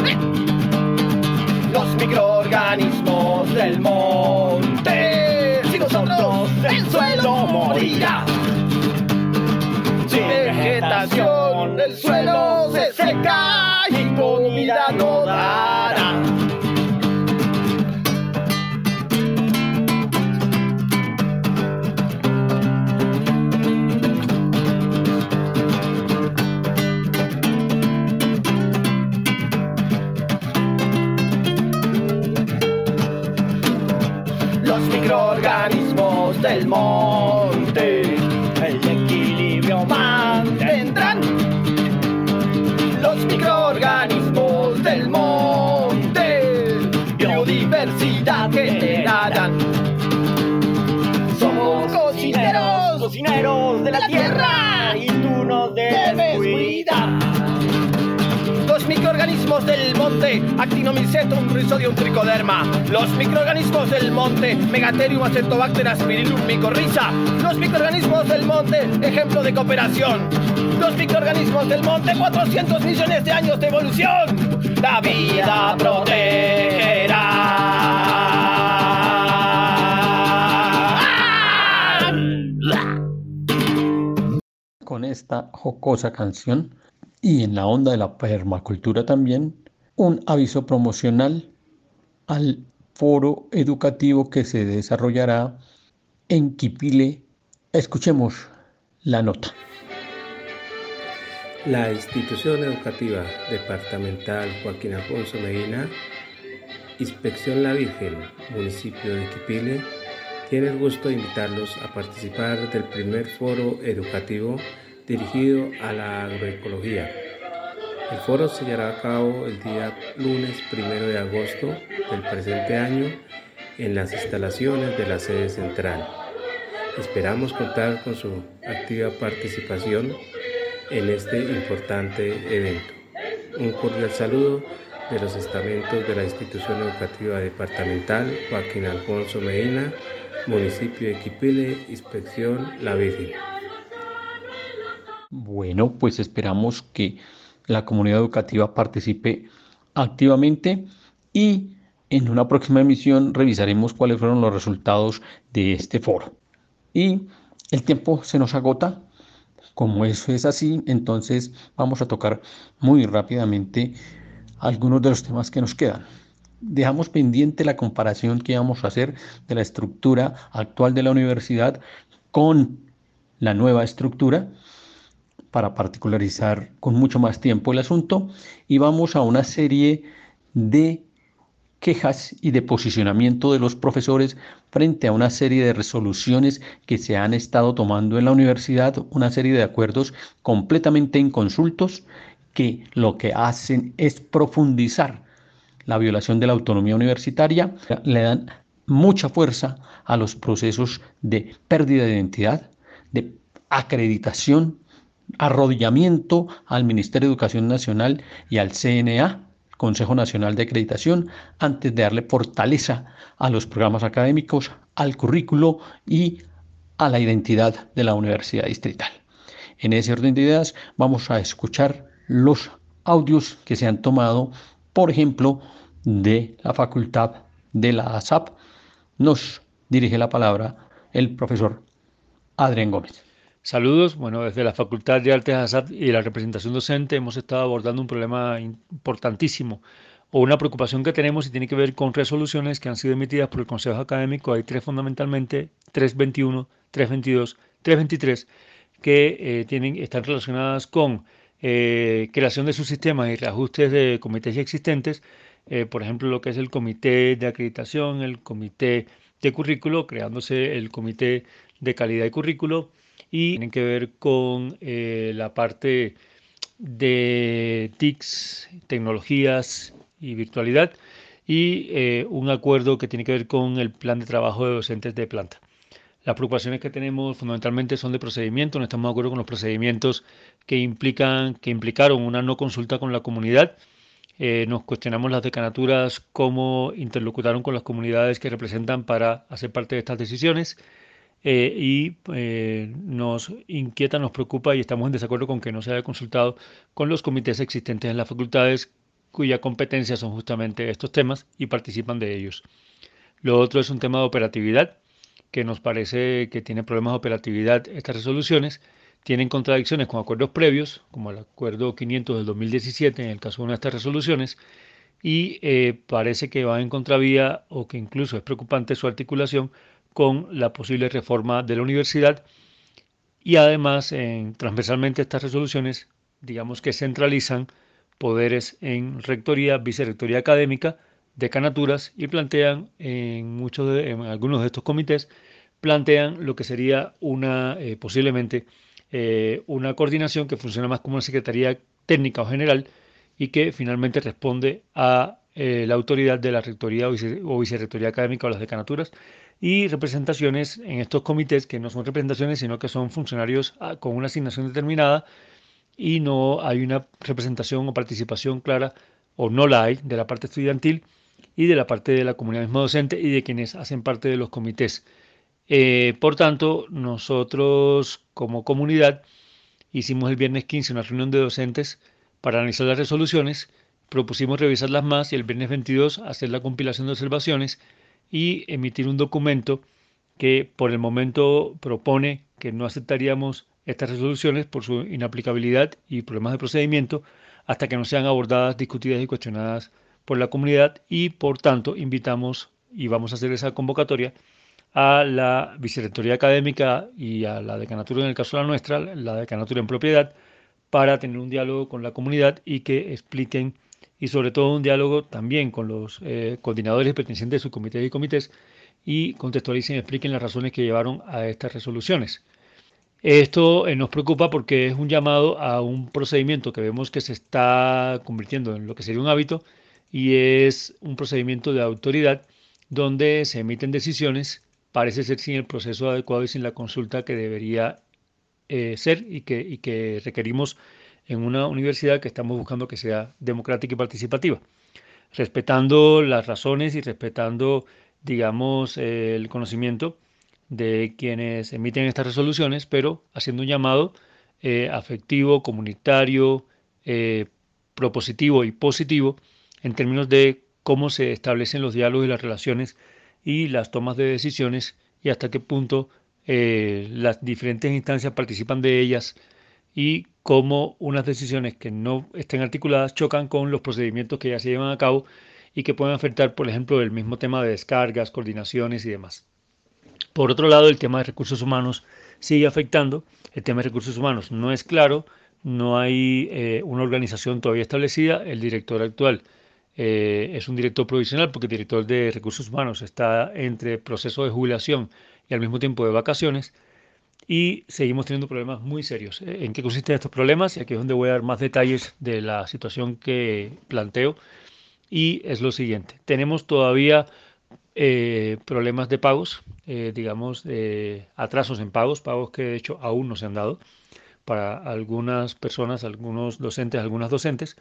los microorganismos del monte. Si nosotros el suelo morirá. Sin vegetación el suelo se seca y comida no dará. Monte el equilibrio mantendrán. Los microorganismos del monte biodiversidad generarán. Somos cocineros, cocineros de la tierra microorganismos del monte, Actinomicetum, Rhizodium, Tricoderma. Los microorganismos del monte, Megatherium, Acetobacter, Aspirillum, Micorriza. Los microorganismos del monte, ejemplo de cooperación. Los microorganismos del monte, 400 millones de años de evolución. La vida protegerá. Con esta jocosa canción y en la onda de la permacultura también un aviso promocional al foro educativo que se desarrollará en Quipile. Escuchemos la nota. La institución educativa departamental Joaquín Alfonso Medina, Inspección La Virgen, municipio de Quipile, tiene el gusto de invitarlos a participar del primer foro educativo dirigido a la agroecología. El foro se llevará a cabo el día lunes 1 de agosto del presente año en las instalaciones de la sede central. Esperamos contar con su activa participación en este importante evento. Un cordial saludo de los estamentos de la institución educativa departamental Joaquín Alfonso Medina, municipio de Quipile, inspección La Virgen. Bueno, pues esperamos que la comunidad educativa participe activamente y en una próxima emisión revisaremos cuáles fueron los resultados de este foro. Y el tiempo se nos agota. Como eso es así, entonces vamos a tocar muy rápidamente algunos de los temas que nos quedan. Dejamos pendiente la comparación que vamos a hacer de la estructura actual de la universidad con la nueva estructura para particularizar con mucho más tiempo el asunto. Y vamos a una serie de quejas y de posicionamiento de los profesores frente a una serie de resoluciones que se han estado tomando en la universidad, una serie de acuerdos completamente inconsultos que lo que hacen es profundizar la violación de la autonomía universitaria, le dan mucha fuerza a los procesos de pérdida de identidad, de acreditación, arrodillamiento al Ministerio de Educación Nacional y al CNA, Consejo Nacional de Acreditación, antes de darle fortaleza a los programas académicos, al currículo y a la identidad de la Universidad Distrital. En ese orden de ideas vamos a escuchar los audios que se han tomado, por ejemplo, de la facultad de la ASAP. Nos dirige la palabra el profesor Adrián Gómez. Saludos. Bueno, desde la Facultad de Artes ASAP y la representación docente hemos estado abordando un problema importantísimo o una preocupación que tenemos y tiene que ver con resoluciones que han sido emitidas por el Consejo Académico. Hay tres fundamentalmente, 321, 322, 323, que eh, tienen, están relacionadas con eh, creación de sus sistemas y reajustes de comités ya existentes. Eh, por ejemplo, lo que es el comité de acreditación, el comité de currículo, creándose el comité de calidad de currículo y tienen que ver con eh, la parte de TICs, tecnologías y virtualidad y eh, un acuerdo que tiene que ver con el plan de trabajo de docentes de planta. Las preocupaciones que tenemos fundamentalmente son de procedimiento, no estamos de acuerdo con los procedimientos que implican que implicaron una no consulta con la comunidad. Eh, nos cuestionamos las decanaturas, cómo interlocutaron con las comunidades que representan para hacer parte de estas decisiones. Eh, y eh, nos inquieta, nos preocupa y estamos en desacuerdo con que no se haya consultado con los comités existentes en las facultades cuya competencia son justamente estos temas y participan de ellos. Lo otro es un tema de operatividad, que nos parece que tiene problemas de operatividad estas resoluciones, tienen contradicciones con acuerdos previos, como el acuerdo 500 del 2017 en el caso de una de estas resoluciones, y eh, parece que va en contravía o que incluso es preocupante su articulación con la posible reforma de la universidad y además en, transversalmente estas resoluciones digamos que centralizan poderes en rectoría, vicerrectoría académica, decanaturas y plantean en muchos de, en algunos de estos comités plantean lo que sería una eh, posiblemente eh, una coordinación que funciona más como una secretaría técnica o general y que finalmente responde a eh, la autoridad de la rectoría o, vicerrectoría académica o las decanaturas y representaciones en estos comités que no son representaciones, sino que son funcionarios ah, con una asignación determinada y no hay una representación o participación clara, o no la hay, de la parte estudiantil y de la parte de la comunidad misma docente y de quienes hacen parte de los comités. Eh, por tanto, nosotros como comunidad hicimos el viernes 15 una reunión de docentes para analizar las resoluciones, propusimos revisarlas más y el viernes 22 hacer la compilación de observaciones y emitir un documento que por el momento propone que no aceptaríamos estas resoluciones por su inaplicabilidad y problemas de procedimiento hasta que no sean abordadas, discutidas y cuestionadas por la comunidad y por tanto invitamos y vamos a hacer esa convocatoria a la vicerrectoría académica y a la decanatura en el caso de la nuestra, la decanatura en propiedad, para tener un diálogo con la comunidad y que expliquen y sobre todo un diálogo también con los eh, coordinadores pertenecientes de sus comités y comités y contextualicen y expliquen las razones que llevaron a estas resoluciones. Esto eh, nos preocupa porque es un llamado a un procedimiento que vemos que se está convirtiendo en lo que sería un hábito y es un procedimiento de autoridad donde se emiten decisiones, parece ser sin el proceso adecuado y sin la consulta que debería eh, ser y que, y que requerimos en una universidad que estamos buscando que sea democrática y participativa, respetando las razones y respetando, digamos, el conocimiento de quienes emiten estas resoluciones, pero haciendo un llamado eh, afectivo, comunitario, eh, propositivo y positivo en términos de cómo se establecen los diálogos y las relaciones y las tomas de decisiones y hasta qué punto eh, las diferentes instancias participan de ellas y cómo unas decisiones que no estén articuladas chocan con los procedimientos que ya se llevan a cabo y que pueden afectar, por ejemplo, el mismo tema de descargas, coordinaciones y demás. Por otro lado, el tema de recursos humanos sigue afectando. El tema de recursos humanos no es claro, no hay eh, una organización todavía establecida. El director actual eh, es un director provisional porque el director de recursos humanos está entre proceso de jubilación y al mismo tiempo de vacaciones y seguimos teniendo problemas muy serios. Eh, ¿En qué consisten estos problemas? Y aquí es donde voy a dar más detalles de la situación que planteo. Y es lo siguiente, tenemos todavía eh, problemas de pagos, eh, digamos, atrasos en pagos, pagos que de hecho aún no se han dado para algunas personas, algunos docentes, algunas docentes.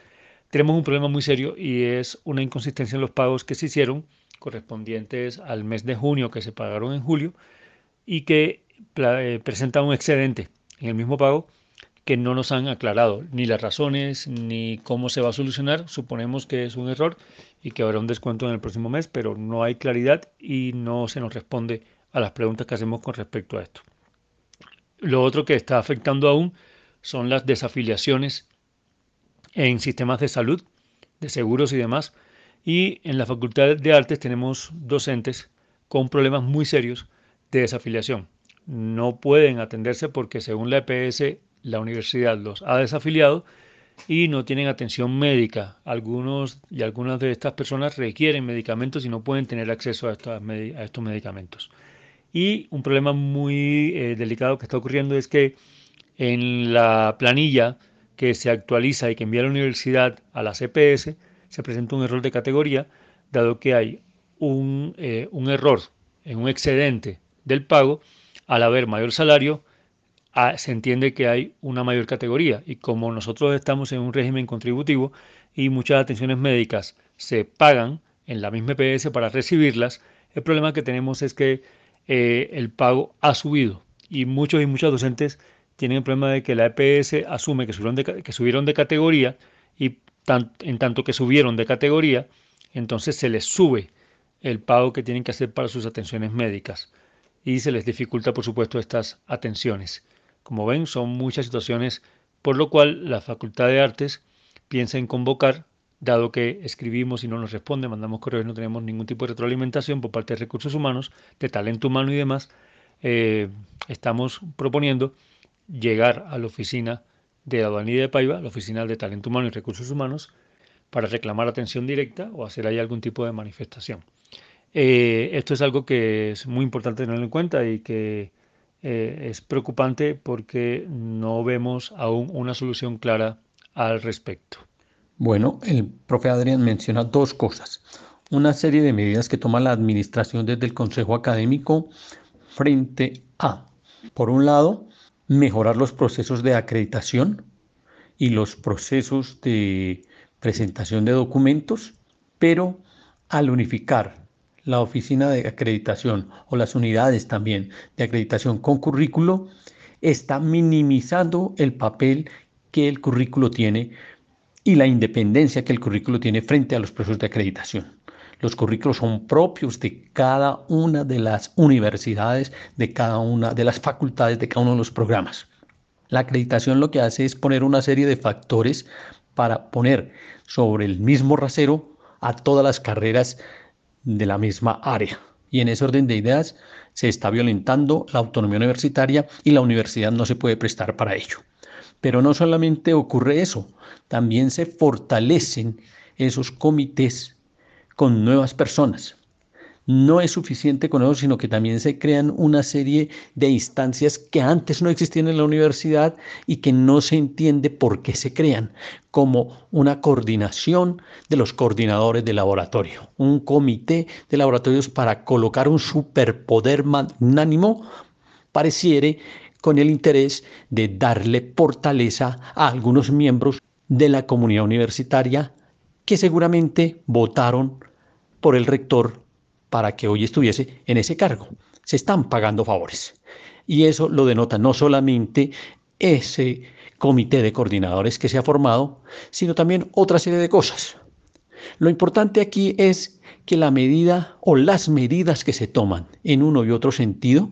Tenemos un problema muy serio y es una inconsistencia en los pagos que se hicieron correspondientes al mes de junio que se pagaron en julio y que presenta un excedente en el mismo pago que no nos han aclarado ni las razones ni cómo se va a solucionar. Suponemos que es un error y que habrá un descuento en el próximo mes, pero no hay claridad y no se nos responde a las preguntas que hacemos con respecto a esto. Lo otro que está afectando aún son las desafiliaciones en sistemas de salud, de seguros y demás. Y en la Facultad de Artes tenemos docentes con problemas muy serios de desafiliación no pueden atenderse porque según la EPS la universidad los ha desafiliado y no tienen atención médica. Algunos y algunas de estas personas requieren medicamentos y no pueden tener acceso a, estos medicamentos. Y un problema muy eh, delicado que está ocurriendo es que en la planilla que se actualiza y que envía la universidad a la CPS se presenta un error de categoría, dado que hay un, eh, un error en un excedente del pago al haber mayor salario, ah, se entiende que hay una mayor categoría. Y como nosotros estamos en un régimen contributivo y muchas atenciones médicas se pagan en la misma EPS para recibirlas, el problema que tenemos es que eh, el pago ha subido y muchos y muchas docentes tienen el problema de que la EPS asume que subieron de, que subieron de categoría y en tanto que subieron de categoría, entonces se les sube el pago que tienen que hacer para sus atenciones médicas y se les dificulta, por supuesto, estas atenciones. Como ven, son muchas situaciones, por lo cual la Facultad de Artes piensa en convocar, dado que escribimos y no nos responde, mandamos correos y no tenemos ningún tipo de retroalimentación por parte de recursos humanos, de talento humano y demás, eh, estamos proponiendo llegar a la oficina de Aduanía de Paiva, la oficina de talento humano y recursos humanos, para reclamar atención directa o hacer ahí algún tipo de manifestación. Eh, esto es algo que es muy importante tenerlo en cuenta y que eh, es preocupante porque no vemos aún una solución clara al respecto. Bueno, el profe Adrián menciona dos cosas. Una serie de medidas que toma la administración desde el Consejo Académico frente a, por un lado, mejorar los procesos de acreditación y los procesos de presentación de documentos, pero al unificar la oficina de acreditación o las unidades también de acreditación con currículo está minimizando el papel que el currículo tiene y la independencia que el currículo tiene frente a los procesos de acreditación. Los currículos son propios de cada una de las universidades, de cada una de las facultades, de cada uno de los programas. La acreditación lo que hace es poner una serie de factores para poner sobre el mismo rasero a todas las carreras de la misma área. Y en ese orden de ideas se está violentando la autonomía universitaria y la universidad no se puede prestar para ello. Pero no solamente ocurre eso, también se fortalecen esos comités con nuevas personas, no es suficiente con eso, sino que también se crean una serie de instancias que antes no existían en la universidad y que no se entiende por qué se crean, como una coordinación de los coordinadores de laboratorio, un comité de laboratorios para colocar un superpoder magnánimo, pareciere con el interés de darle fortaleza a algunos miembros de la comunidad universitaria que seguramente votaron por el rector para que hoy estuviese en ese cargo. Se están pagando favores. Y eso lo denota no solamente ese comité de coordinadores que se ha formado, sino también otra serie de cosas. Lo importante aquí es que la medida o las medidas que se toman en uno y otro sentido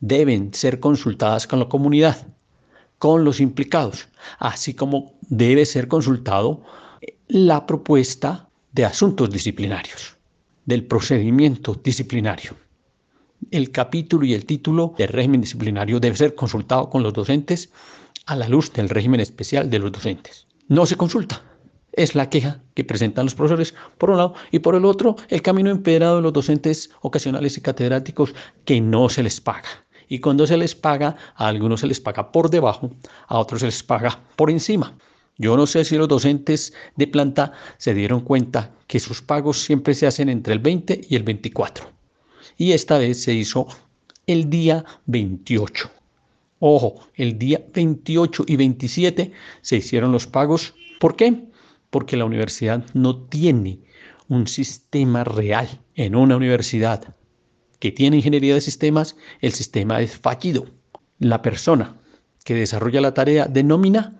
deben ser consultadas con la comunidad, con los implicados, así como debe ser consultado la propuesta de asuntos disciplinarios, del procedimiento disciplinario. El capítulo y el título del régimen disciplinario debe ser consultado con los docentes a la luz del régimen especial de los docentes. No se consulta. Es la queja que presentan los profesores por un lado y por el otro el camino empedrado de los docentes ocasionales y catedráticos que no se les paga. Y cuando se les paga, a algunos se les paga por debajo, a otros se les paga por encima. Yo no sé si los docentes de planta se dieron cuenta que sus pagos siempre se hacen entre el 20 y el 24. Y esta vez se hizo el día 28. Ojo, el día 28 y 27 se hicieron los pagos. ¿Por qué? Porque la universidad no tiene un sistema real. En una universidad que tiene ingeniería de sistemas, el sistema es fallido. La persona que desarrolla la tarea de nómina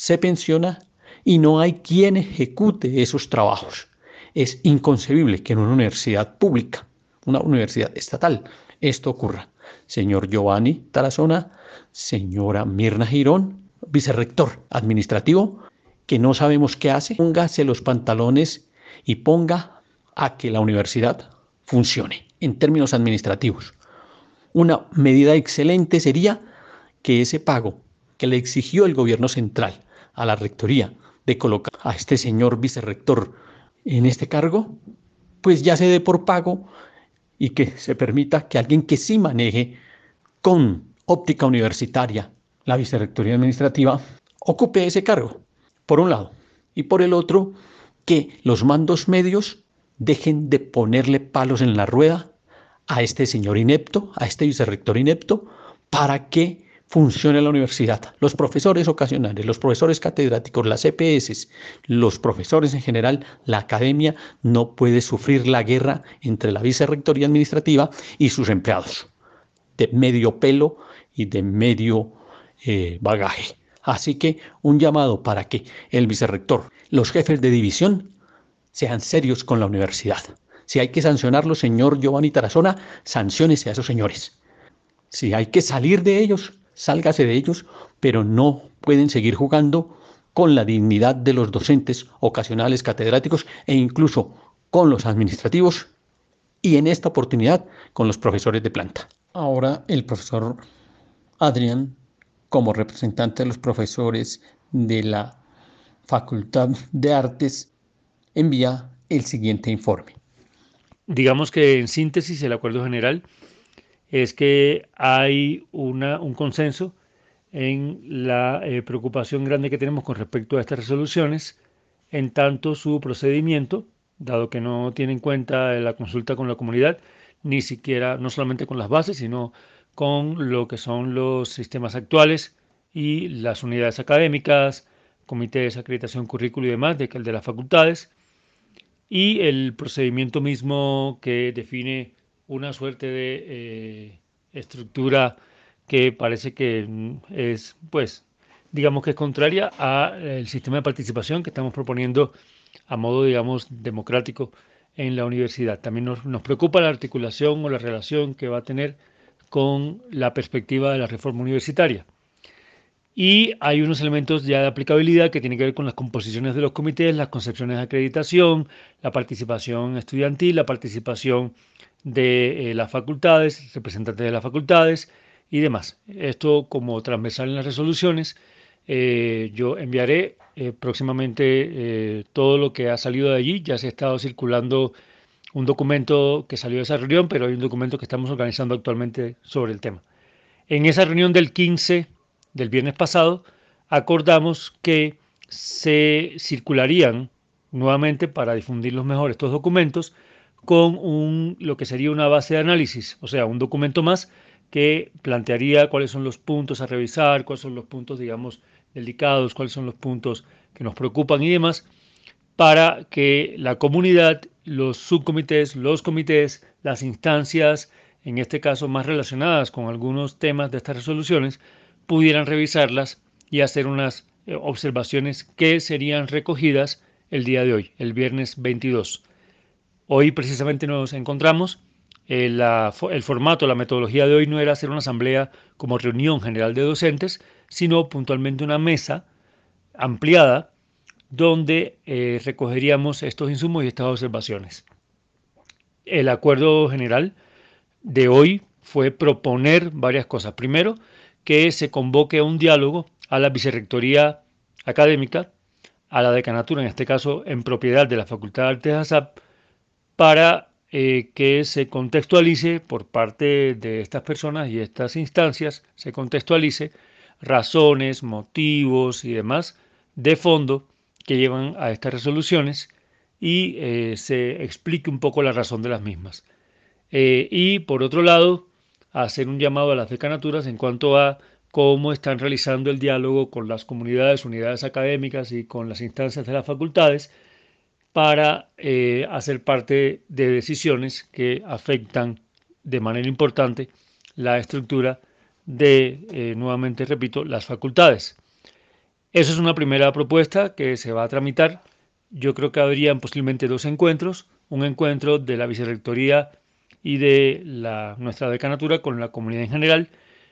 se pensiona y no hay quien ejecute esos trabajos. Es inconcebible que en una universidad pública, una universidad estatal, esto ocurra. Señor Giovanni Tarazona señora Mirna Girón, vicerrector administrativo, que no sabemos qué hace, póngase los pantalones y ponga a que la universidad funcione en términos administrativos. Una medida excelente sería que ese pago que le exigió el gobierno central a la rectoría de colocar a este señor vicerrector en este cargo, pues ya se dé por pago y que se permita que alguien que sí maneje con óptica universitaria, la vicerrectoría administrativa, ocupe ese cargo, por un lado, y por el otro, que los mandos medios dejen de ponerle palos en la rueda a este señor inepto, a este vicerrector inepto, para que funcione la universidad. Los profesores ocasionales, los profesores catedráticos, las EPS, los profesores en general, la academia no puede sufrir la guerra entre la vicerrectoría administrativa y sus empleados. De medio pelo y de medio eh, bagaje. Así que un llamado para que el vicerrector, los jefes de división, sean serios con la universidad. Si hay que sancionarlo, señor Giovanni Tarazona, sanciones a esos señores. Si hay que salir de ellos, sálgase de ellos, pero no pueden seguir jugando con la dignidad de los docentes ocasionales catedráticos e incluso con los administrativos y en esta oportunidad con los profesores de planta. Ahora el profesor Adrián, como representante de los profesores de la Facultad de Artes, envía el siguiente informe. Digamos que en síntesis el acuerdo general es que hay una, un consenso en la eh, preocupación grande que tenemos con respecto a estas resoluciones, en tanto su procedimiento, dado que no tiene en cuenta la consulta con la comunidad, ni siquiera, no solamente con las bases, sino con lo que son los sistemas actuales y las unidades académicas, comités de acreditación currículo y demás de, de las facultades, y el procedimiento mismo que define una suerte de eh, estructura que parece que es, pues, digamos que es contraria al sistema de participación que estamos proponiendo a modo, digamos, democrático en la universidad. También nos, nos preocupa la articulación o la relación que va a tener con la perspectiva de la reforma universitaria. Y hay unos elementos ya de aplicabilidad que tienen que ver con las composiciones de los comités, las concepciones de acreditación, la participación estudiantil, la participación de eh, las facultades, representantes de las facultades y demás. Esto como transversal en las resoluciones. Eh, yo enviaré eh, próximamente todo lo que ha salido de allí. Ya se ha estado circulando un documento que salió de esa reunión, pero hay un documento que estamos organizando actualmente sobre el tema. En esa reunión del 15 del viernes pasado, acordamos que se circularían nuevamente para difundirlos mejor estos documentos con un, lo que sería una base de análisis, o sea, un documento más que plantearía cuáles son los puntos a revisar, cuáles son los puntos, digamos, delicados, cuáles son los puntos que nos preocupan y demás, para que la comunidad los subcomités, los comités, las instancias, en este caso más relacionadas con algunos temas de estas resoluciones, pudieran revisarlas y hacer unas eh, observaciones que serían recogidas el día de hoy, el viernes 22. Hoy precisamente nos encontramos, el, el formato, la metodología de hoy no era hacer una asamblea como reunión general de docentes, sino puntualmente una mesa ampliada donde eh, recogeríamos estos insumos y estas observaciones. El acuerdo general de hoy fue proponer varias cosas. Primero, que se convoque un diálogo a la vicerrectoría académica, a la decanatura, en este caso en propiedad de la Facultad de Artes ASAP, para eh, que se contextualice por parte de estas personas y estas instancias, se contextualice razones, motivos y demás de fondo que llevan a estas resoluciones y eh, se explique un poco la razón de las mismas. Eh, y por otro lado, hacer un llamado a las decanaturas en cuanto a cómo están realizando el diálogo con las comunidades, unidades académicas y con las instancias de las facultades para eh, hacer parte de decisiones que afectan de manera importante la estructura de, nuevamente repito, las facultades. Esa es una primera propuesta que se va a tramitar. Yo creo que habrían posiblemente dos encuentros. Un encuentro de la vicerrectoría y de la, nuestra decanatura con la comunidad en general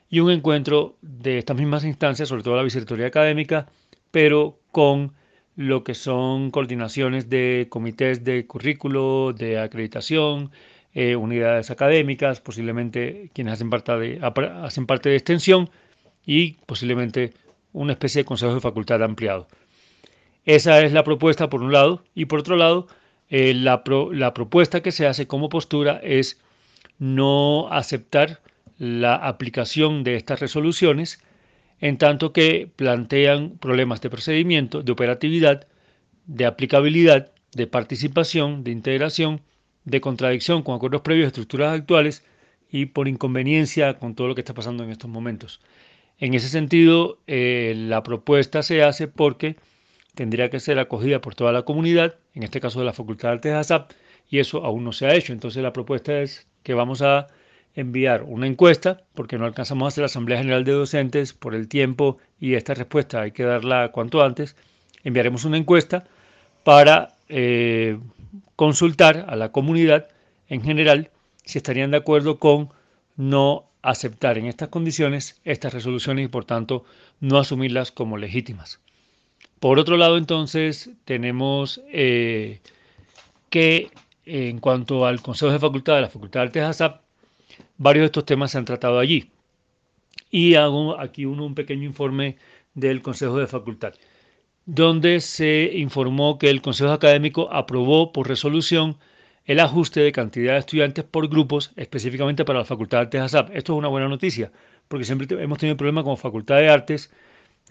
y un encuentro de estas mismas instancias, sobre todo la vicerrectoría académica, pero con lo que son coordinaciones de comités de currículo, de acreditación, eh, unidades académicas, posiblemente quienes hacen parte, de, hacen parte de extensión y posiblemente una especie de consejo de facultad ampliado. Esa es la propuesta por un lado y por otro lado eh, la, la propuesta que se hace como postura es no aceptar la aplicación de estas resoluciones en tanto que plantean problemas de procedimiento, de operatividad, de aplicabilidad, de participación, de integración, de contradicción con acuerdos previos estructuras actuales y por inconveniencia con todo lo que está pasando en estos momentos. En ese sentido, eh, la propuesta se hace porque tendría que ser acogida por toda la comunidad, en este caso de la Facultad de Artes de ASAP, y eso aún no se ha hecho. Entonces la propuesta es que vamos a enviar una encuesta, porque no alcanzamos a hacer la Asamblea General de Docentes por el tiempo y esta respuesta hay que darla cuanto antes. Enviaremos una encuesta para eh, consultar a la comunidad en general si estarían de acuerdo con no aceptar en estas condiciones estas resoluciones y por tanto no asumirlas como legítimas. Por otro lado, entonces, tenemos eh, que en cuanto al Consejo de Facultad de la Facultad de Artes ASAP, varios de estos temas se han tratado allí. Y hago aquí uno, un pequeño informe del Consejo de Facultad, donde se informó que el Consejo Académico aprobó por resolución el ajuste de cantidad de estudiantes por grupos, específicamente para la Facultad de Artes ASAP. Esto es una buena noticia, porque siempre hemos tenido problemas como Facultad de Artes,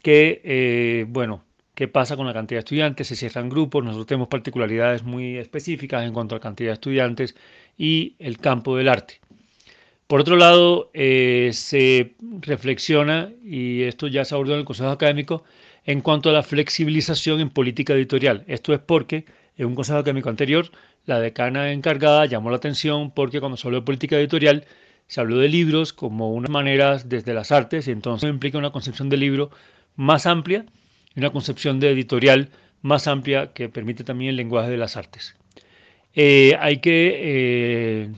que, eh, bueno, ¿qué pasa con la cantidad de estudiantes? Se cierran grupos, nosotros tenemos particularidades muy específicas en cuanto a la cantidad de estudiantes y el campo del arte. Por otro lado, eh, se reflexiona, y esto ya se abordó en el Consejo Académico, en cuanto a la flexibilización en política editorial. Esto es porque en un Consejo Académico anterior la decana encargada llamó la atención porque cuando se habló de política editorial se habló de libros como una manera desde las artes y entonces implica una concepción de libro más amplia y una concepción de editorial más amplia que permite también el lenguaje de las artes. Eh, hay que eh,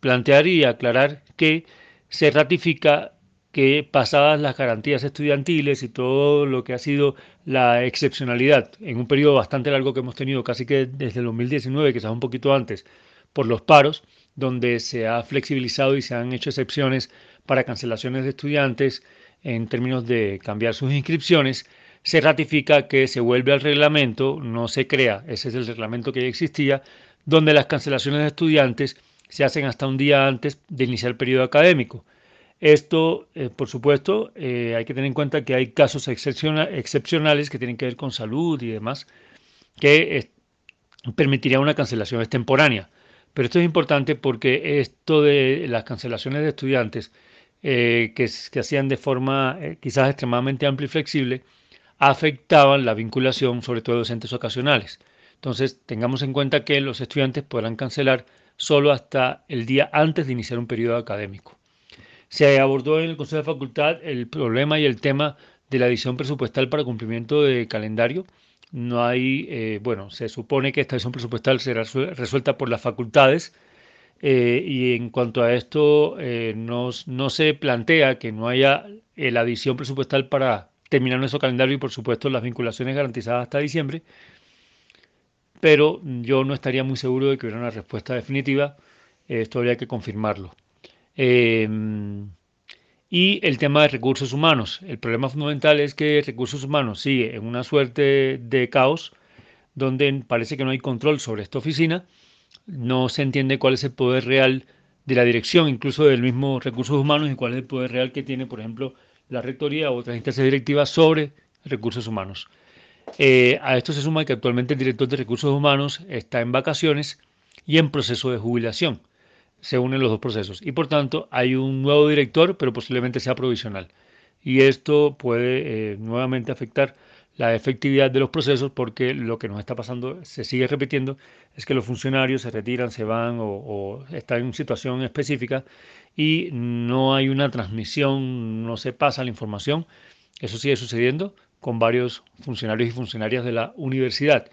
plantear y aclarar que se ratifica que pasadas las garantías estudiantiles y todo lo que ha sido la excepcionalidad en un periodo bastante largo que hemos tenido, casi que desde el 2019, quizás un poquito antes, por los paros, donde se ha flexibilizado y se han hecho excepciones para cancelaciones de estudiantes en términos de cambiar sus inscripciones, se ratifica que se vuelve al reglamento, no se crea, ese es el reglamento que ya existía, donde las cancelaciones de estudiantes se hacen hasta un día antes de iniciar el periodo académico. Esto, eh, por supuesto, eh, hay que tener en cuenta que hay casos excepcionales que tienen que ver con salud y demás, que eh, permitiría una cancelación extemporánea. Pero esto es importante porque esto de las cancelaciones de estudiantes que, que, hacían de forma quizás extremadamente amplia y flexible, afectaban la vinculación, sobre todo de docentes ocasionales. Entonces, tengamos en cuenta que los estudiantes podrán cancelar solo hasta el día antes de iniciar un periodo académico. Se abordó en el Consejo de Facultad el problema y el tema de la adición presupuestal para cumplimiento de calendario. No hay, eh, bueno, se supone que esta adición presupuestal será resuelta por las facultades eh, y en cuanto a esto eh, no, no, se plantea que no haya la adición presupuestal para terminar nuestro calendario y por supuesto las vinculaciones garantizadas hasta diciembre, pero yo no estaría muy seguro de que hubiera una respuesta definitiva, esto habría que confirmarlo. Em, y el tema de recursos humanos. El problema fundamental es que recursos humanos sigue en una suerte de caos donde parece que no hay control sobre esta oficina, no se entiende cuál es el poder real de la dirección, incluso del mismo recursos humanos, y cuál es el poder real que tiene, por ejemplo, la rectoría u otras instancias directivas sobre recursos humanos. Eh, a esto se suma que actualmente el director de recursos humanos está en vacaciones y en proceso de jubilación se unen los dos procesos. Y por tanto hay un nuevo director, pero posiblemente sea provisional. Y esto puede eh, nuevamente afectar la efectividad de los procesos porque lo que nos está pasando, se sigue repitiendo, es que los funcionarios se retiran, se van o, están en situación específica y no hay una transmisión, no se pasa la información. Eso sigue sucediendo con varios funcionarios y funcionarias de la universidad.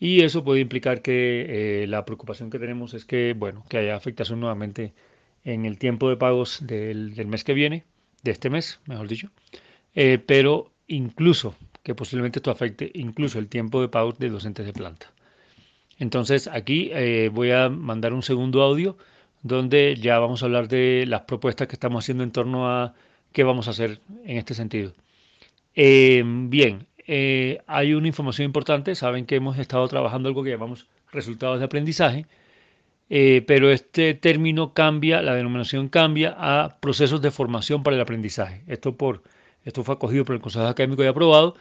Y eso puede implicar que eh, la preocupación que tenemos es que, bueno, que haya afectación nuevamente en el tiempo de pagos del, mes que viene, de este mes, mejor dicho, eh, pero incluso que posiblemente esto afecte incluso el tiempo de pagos de docentes de planta. Entonces aquí eh, voy a mandar un segundo audio donde ya vamos a hablar de las propuestas que estamos haciendo en torno a qué vamos a hacer en este sentido. Bien, eh, hay una información importante. Saben que hemos estado trabajando algo que llamamos resultados de aprendizaje, eh, pero este término cambia, la denominación cambia a procesos de formación para el aprendizaje. Esto, por, esto fue acogido por el Consejo Académico y aprobado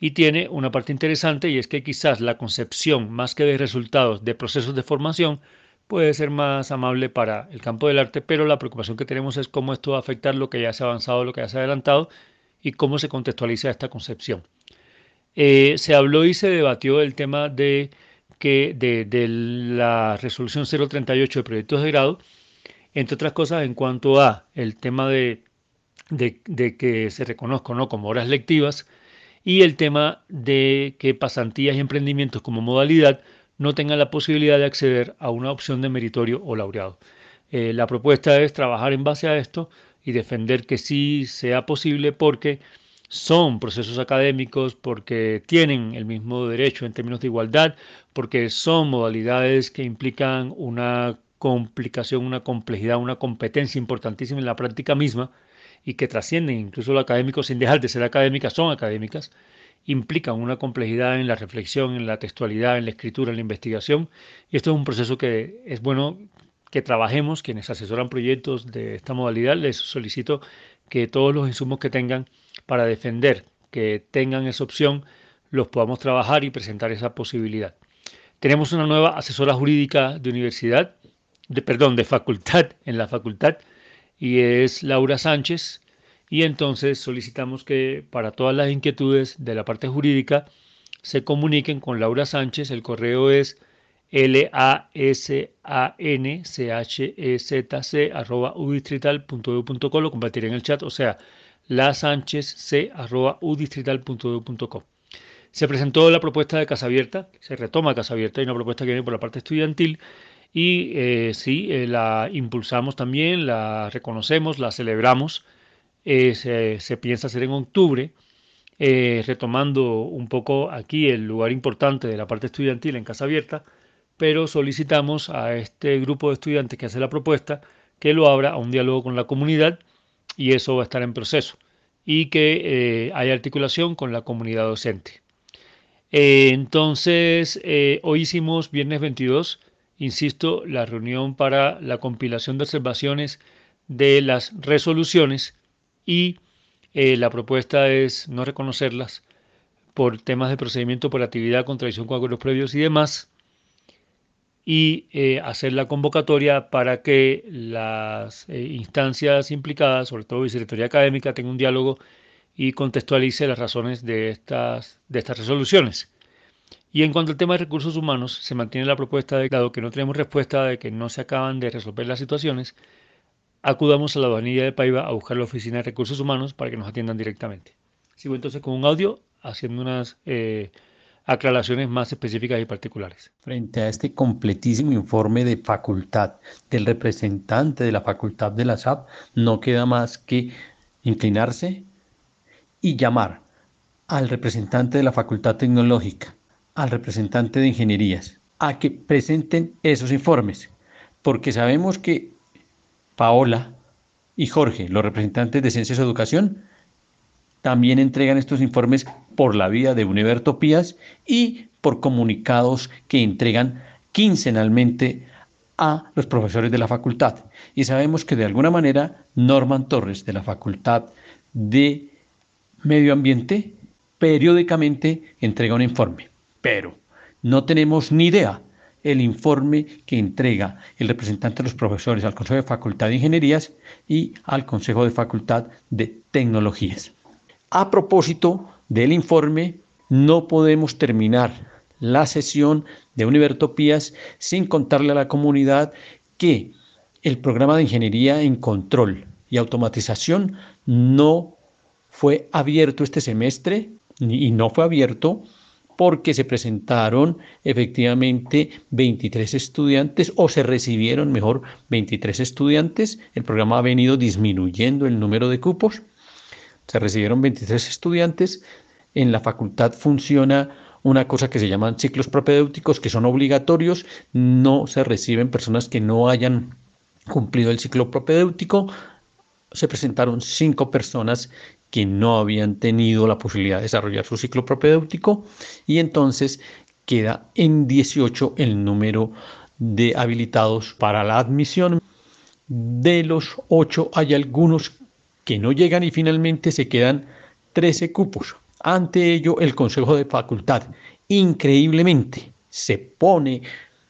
y tiene una parte interesante y es que quizás la concepción más que de resultados de procesos de formación puede ser más amable para el campo del arte, pero la preocupación que tenemos es cómo esto va a afectar lo que ya se ha avanzado, lo que ya se ha adelantado y cómo se contextualiza esta concepción. Eh, se habló y se debatió el tema de, que, de, la resolución 038 de proyectos de grado, entre otras cosas en cuanto a el tema de, de, que se reconozca ¿no? como horas lectivas y el tema de que pasantías y emprendimientos como modalidad no tengan la posibilidad de acceder a una opción de meritorio o laureado. Eh, la propuesta es trabajar en base a esto y defender que sí sea posible porque son procesos académicos porque tienen el mismo derecho en términos de igualdad, porque son modalidades que implican una complicación, una complejidad, una competencia importantísima en la práctica misma y que trascienden incluso lo académico sin dejar de ser académicas, son académicas, implican una complejidad en la reflexión, en la textualidad, en la escritura, en la investigación. Y esto es un proceso que es bueno que trabajemos, quienes asesoran proyectos de esta modalidad, les solicito que todos los insumos que tengan para defender que tengan esa opción, los podamos trabajar y presentar esa posibilidad. Tenemos una nueva asesora jurídica de universidad, de, perdón, de facultad, en la facultad, y es Laura Sánchez. Y entonces solicitamos que para todas las inquietudes de la parte jurídica se comuniquen con Laura Sánchez. El correo es l-a-s-a-n-c-h-e-z-c arroba Lo compartiré en el chat, o sea, lasanchezc.udistrital.edu.co. Se presentó la propuesta de Casa Abierta, se retoma Casa Abierta, hay una propuesta que viene por la parte estudiantil y eh, sí, eh, la impulsamos también, la reconocemos, la celebramos. Eh, se, piensa hacer en octubre, retomando un poco aquí el lugar importante de la parte estudiantil en Casa Abierta, pero solicitamos a este grupo de estudiantes que hace la propuesta que lo abra a un diálogo con la comunidad y eso va a estar en proceso y que eh, hay articulación con la comunidad docente. Eh, entonces, eh, hoy hicimos viernes 22, insisto, la reunión para la compilación de observaciones de las resoluciones y la propuesta es no reconocerlas por temas de procedimiento por actividad, contradicción con acuerdos previos y demás, y eh, hacer la convocatoria para que las eh, instancias implicadas, sobre todo Vicerrectoría Académica, tengan un diálogo y contextualice las razones de estas, de estas resoluciones. Y en cuanto al tema de recursos humanos, se mantiene la propuesta de, dado que no tenemos respuesta de que no se acaban de resolver las situaciones, acudamos a la Aduanilla de Paiva a buscar la Oficina de Recursos Humanos para que nos atiendan directamente. Sigo entonces con un audio haciendo unas eh, aclaraciones más específicas y particulares. Frente a este completísimo informe de facultad del representante de la facultad de la SAP, no queda más que inclinarse y llamar al representante de la facultad tecnológica, al representante de ingenierías, a que presenten esos informes, porque sabemos que Paola y Jorge, los representantes de Ciencias de Educación, también entregan estos informes por la vía de Univertopías y por comunicados que entregan quincenalmente a los profesores de la facultad. Y sabemos que de alguna manera Norman Torres de la Facultad de Medio Ambiente periódicamente entrega un informe, pero no tenemos ni idea el informe que entrega el representante de los profesores al Consejo de Facultad de Ingenierías y al Consejo de Facultad de Tecnologías. A propósito del informe, no podemos terminar la sesión de Univertopías sin contarle a la comunidad que el programa de ingeniería en control y automatización no fue abierto este semestre y no fue abierto porque se presentaron efectivamente 23 estudiantes o se recibieron mejor 23 estudiantes. El programa ha venido disminuyendo el número de cupos se recibieron 23 estudiantes. En la facultad funciona una cosa que se llaman ciclos propedéuticos que son obligatorios. No se reciben personas que no hayan cumplido el ciclo propedéutico. Se presentaron cinco personas que no habían tenido la posibilidad de desarrollar su ciclo propedéutico y entonces queda en 18 el número de habilitados para la admisión. De los ocho hay algunos que no llegan y finalmente se quedan 13 cupos. Ante ello, el Consejo de Facultad, increíblemente, se pone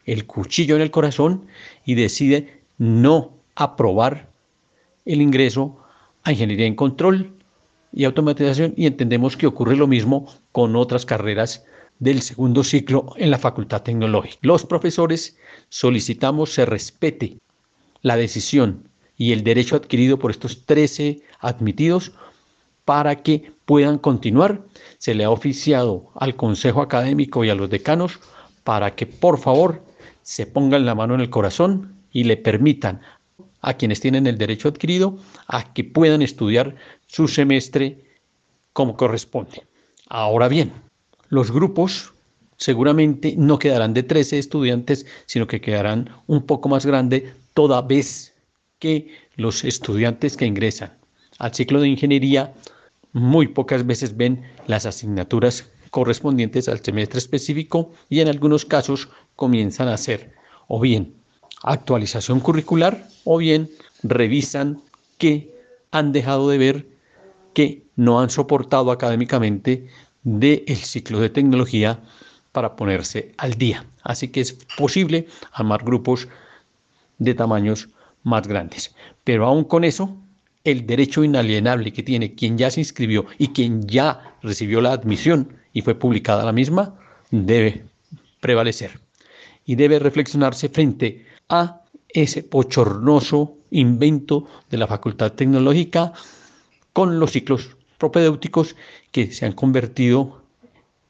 el cuchillo en el corazón y decide no aprobar el ingreso a Ingeniería en Control y Automatización y entendemos que ocurre lo mismo con otras carreras del segundo ciclo en la Facultad Tecnológica. Los profesores solicitamos se respete la decisión y el derecho adquirido por estos 13 admitidos para que puedan continuar. Se le ha oficiado al Consejo Académico y a los decanos para que por favor se pongan la mano en el corazón y le permitan a quienes tienen el derecho adquirido a que puedan estudiar su semestre como corresponde. Ahora bien, los grupos seguramente no quedarán de 13 estudiantes, sino que quedarán un poco más grande toda vez que los estudiantes que ingresan al ciclo de ingeniería muy pocas veces ven las asignaturas correspondientes al semestre específico y en algunos casos comienzan a hacer o bien actualización curricular o bien revisan que han dejado de ver que no han soportado académicamente del ciclo de tecnología para ponerse al día. Así que es posible armar grupos de tamaños más grandes. Pero aún con eso, el derecho inalienable que tiene quien ya se inscribió y quien ya recibió la admisión y fue publicada la misma, debe prevalecer. Y debe reflexionarse frente a ese pochornoso invento de la Facultad Tecnológica con los ciclos propedéuticos que se han convertido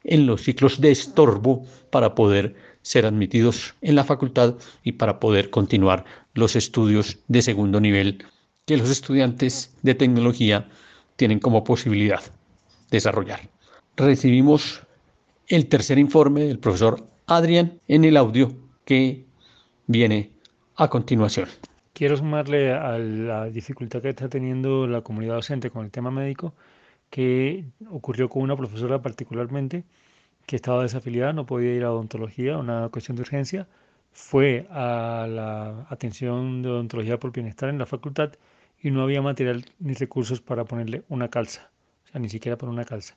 en los ciclos de estorbo para poder ser admitidos en la facultad y para poder continuar los estudios de segundo nivel que los estudiantes de tecnología tienen como posibilidad desarrollar. Recibimos el tercer informe del profesor Adrián en el audio que viene a continuación. Quiero sumarle a la dificultad que está teniendo la comunidad docente con el tema médico, que ocurrió con una profesora particularmente que estaba desafiliada, no podía ir a odontología, una cuestión de urgencia, fue a la atención de odontología por bienestar en la facultad y no había material ni recursos para ponerle una calza, o sea, ni siquiera por una calza.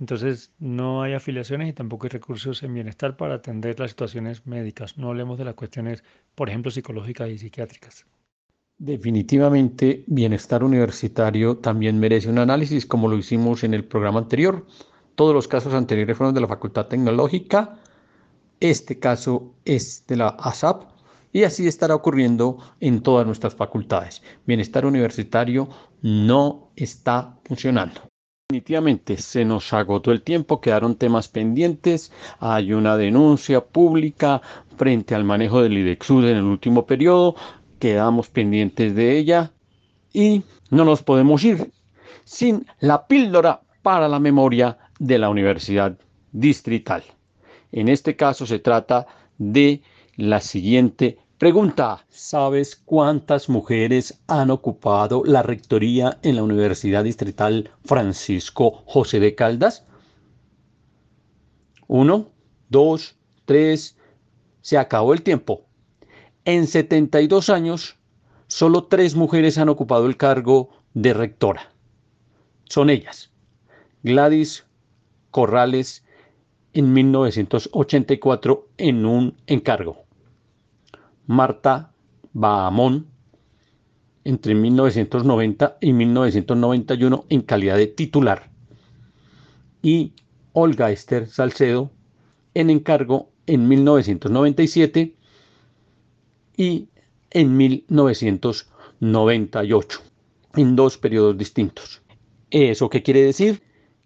Entonces no hay afiliaciones y tampoco hay recursos en bienestar para atender las situaciones médicas. No hablemos de las cuestiones, por ejemplo, psicológicas y psiquiátricas. Definitivamente, bienestar universitario también merece un análisis como lo hicimos en el programa anterior. Todos los casos anteriores fueron de la Facultad Tecnológica. Este caso es de la ASAP Y así estará ocurriendo en todas nuestras facultades. Bienestar universitario no está funcionando. Definitivamente se nos agotó el tiempo, quedaron temas pendientes, hay una denuncia pública frente al manejo del IDEXUD en el último periodo, quedamos pendientes de ella y no nos podemos ir sin la píldora para la memoria de la Universidad Distrital. En este caso se trata de la siguiente pregunta. ¿Sabes cuántas mujeres han ocupado la rectoría en la Universidad Distrital Francisco José de Caldas? Uno, dos, tres. Se acabó el tiempo. En 72 años, solo tres mujeres han ocupado el cargo de rectora. Son ellas. Gladys Corrales en 1984 en un encargo. Marta Bahamón entre 1990 y 1991 en calidad de titular. Y Olga Esther Salcedo en encargo en 1997 y en 1998, en dos periodos distintos. ¿Eso qué quiere decir?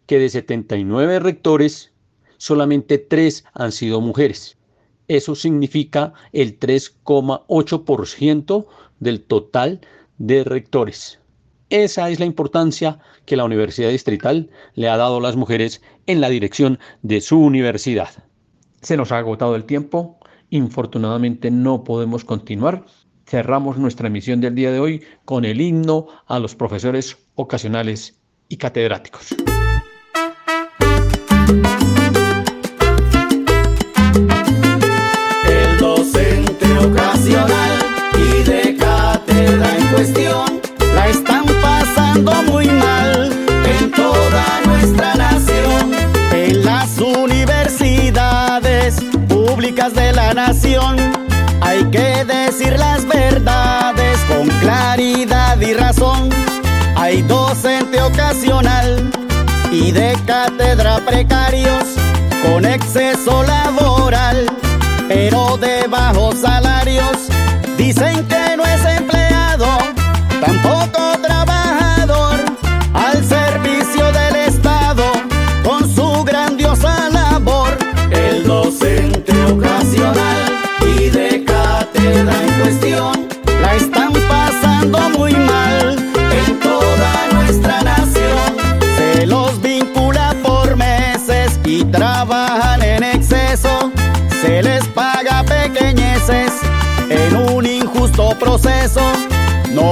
Que de 79 rectores, solamente 3 han sido mujeres. Eso significa el 3,8% del total de rectores. Esa es la importancia que la Universidad Distrital le ha dado a las mujeres en la dirección de su universidad. Se nos ha agotado el tiempo, infortunadamente no podemos continuar. Cerramos nuestra emisión del día de hoy con el himno a los profesores ocasionales y catedráticos. Claridad y razón. Hay docente ocasional y de cátedra precarios con exceso laboral, pero de bajos salarios. Dicen que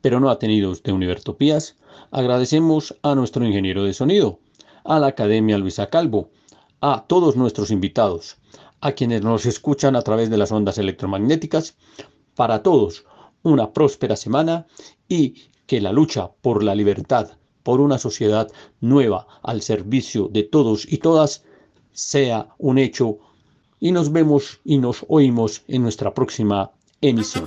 Pero no atenidos de Univertopías, agradecemos a nuestro ingeniero de sonido, a la Academia Luisa Calvo, a todos nuestros invitados, a quienes nos escuchan a través de las ondas electromagnéticas. Para todos, una próspera semana y que la lucha por la libertad, por una sociedad nueva al servicio de todos y todas, sea un hecho y nos vemos y nos oímos en nuestra próxima emisión.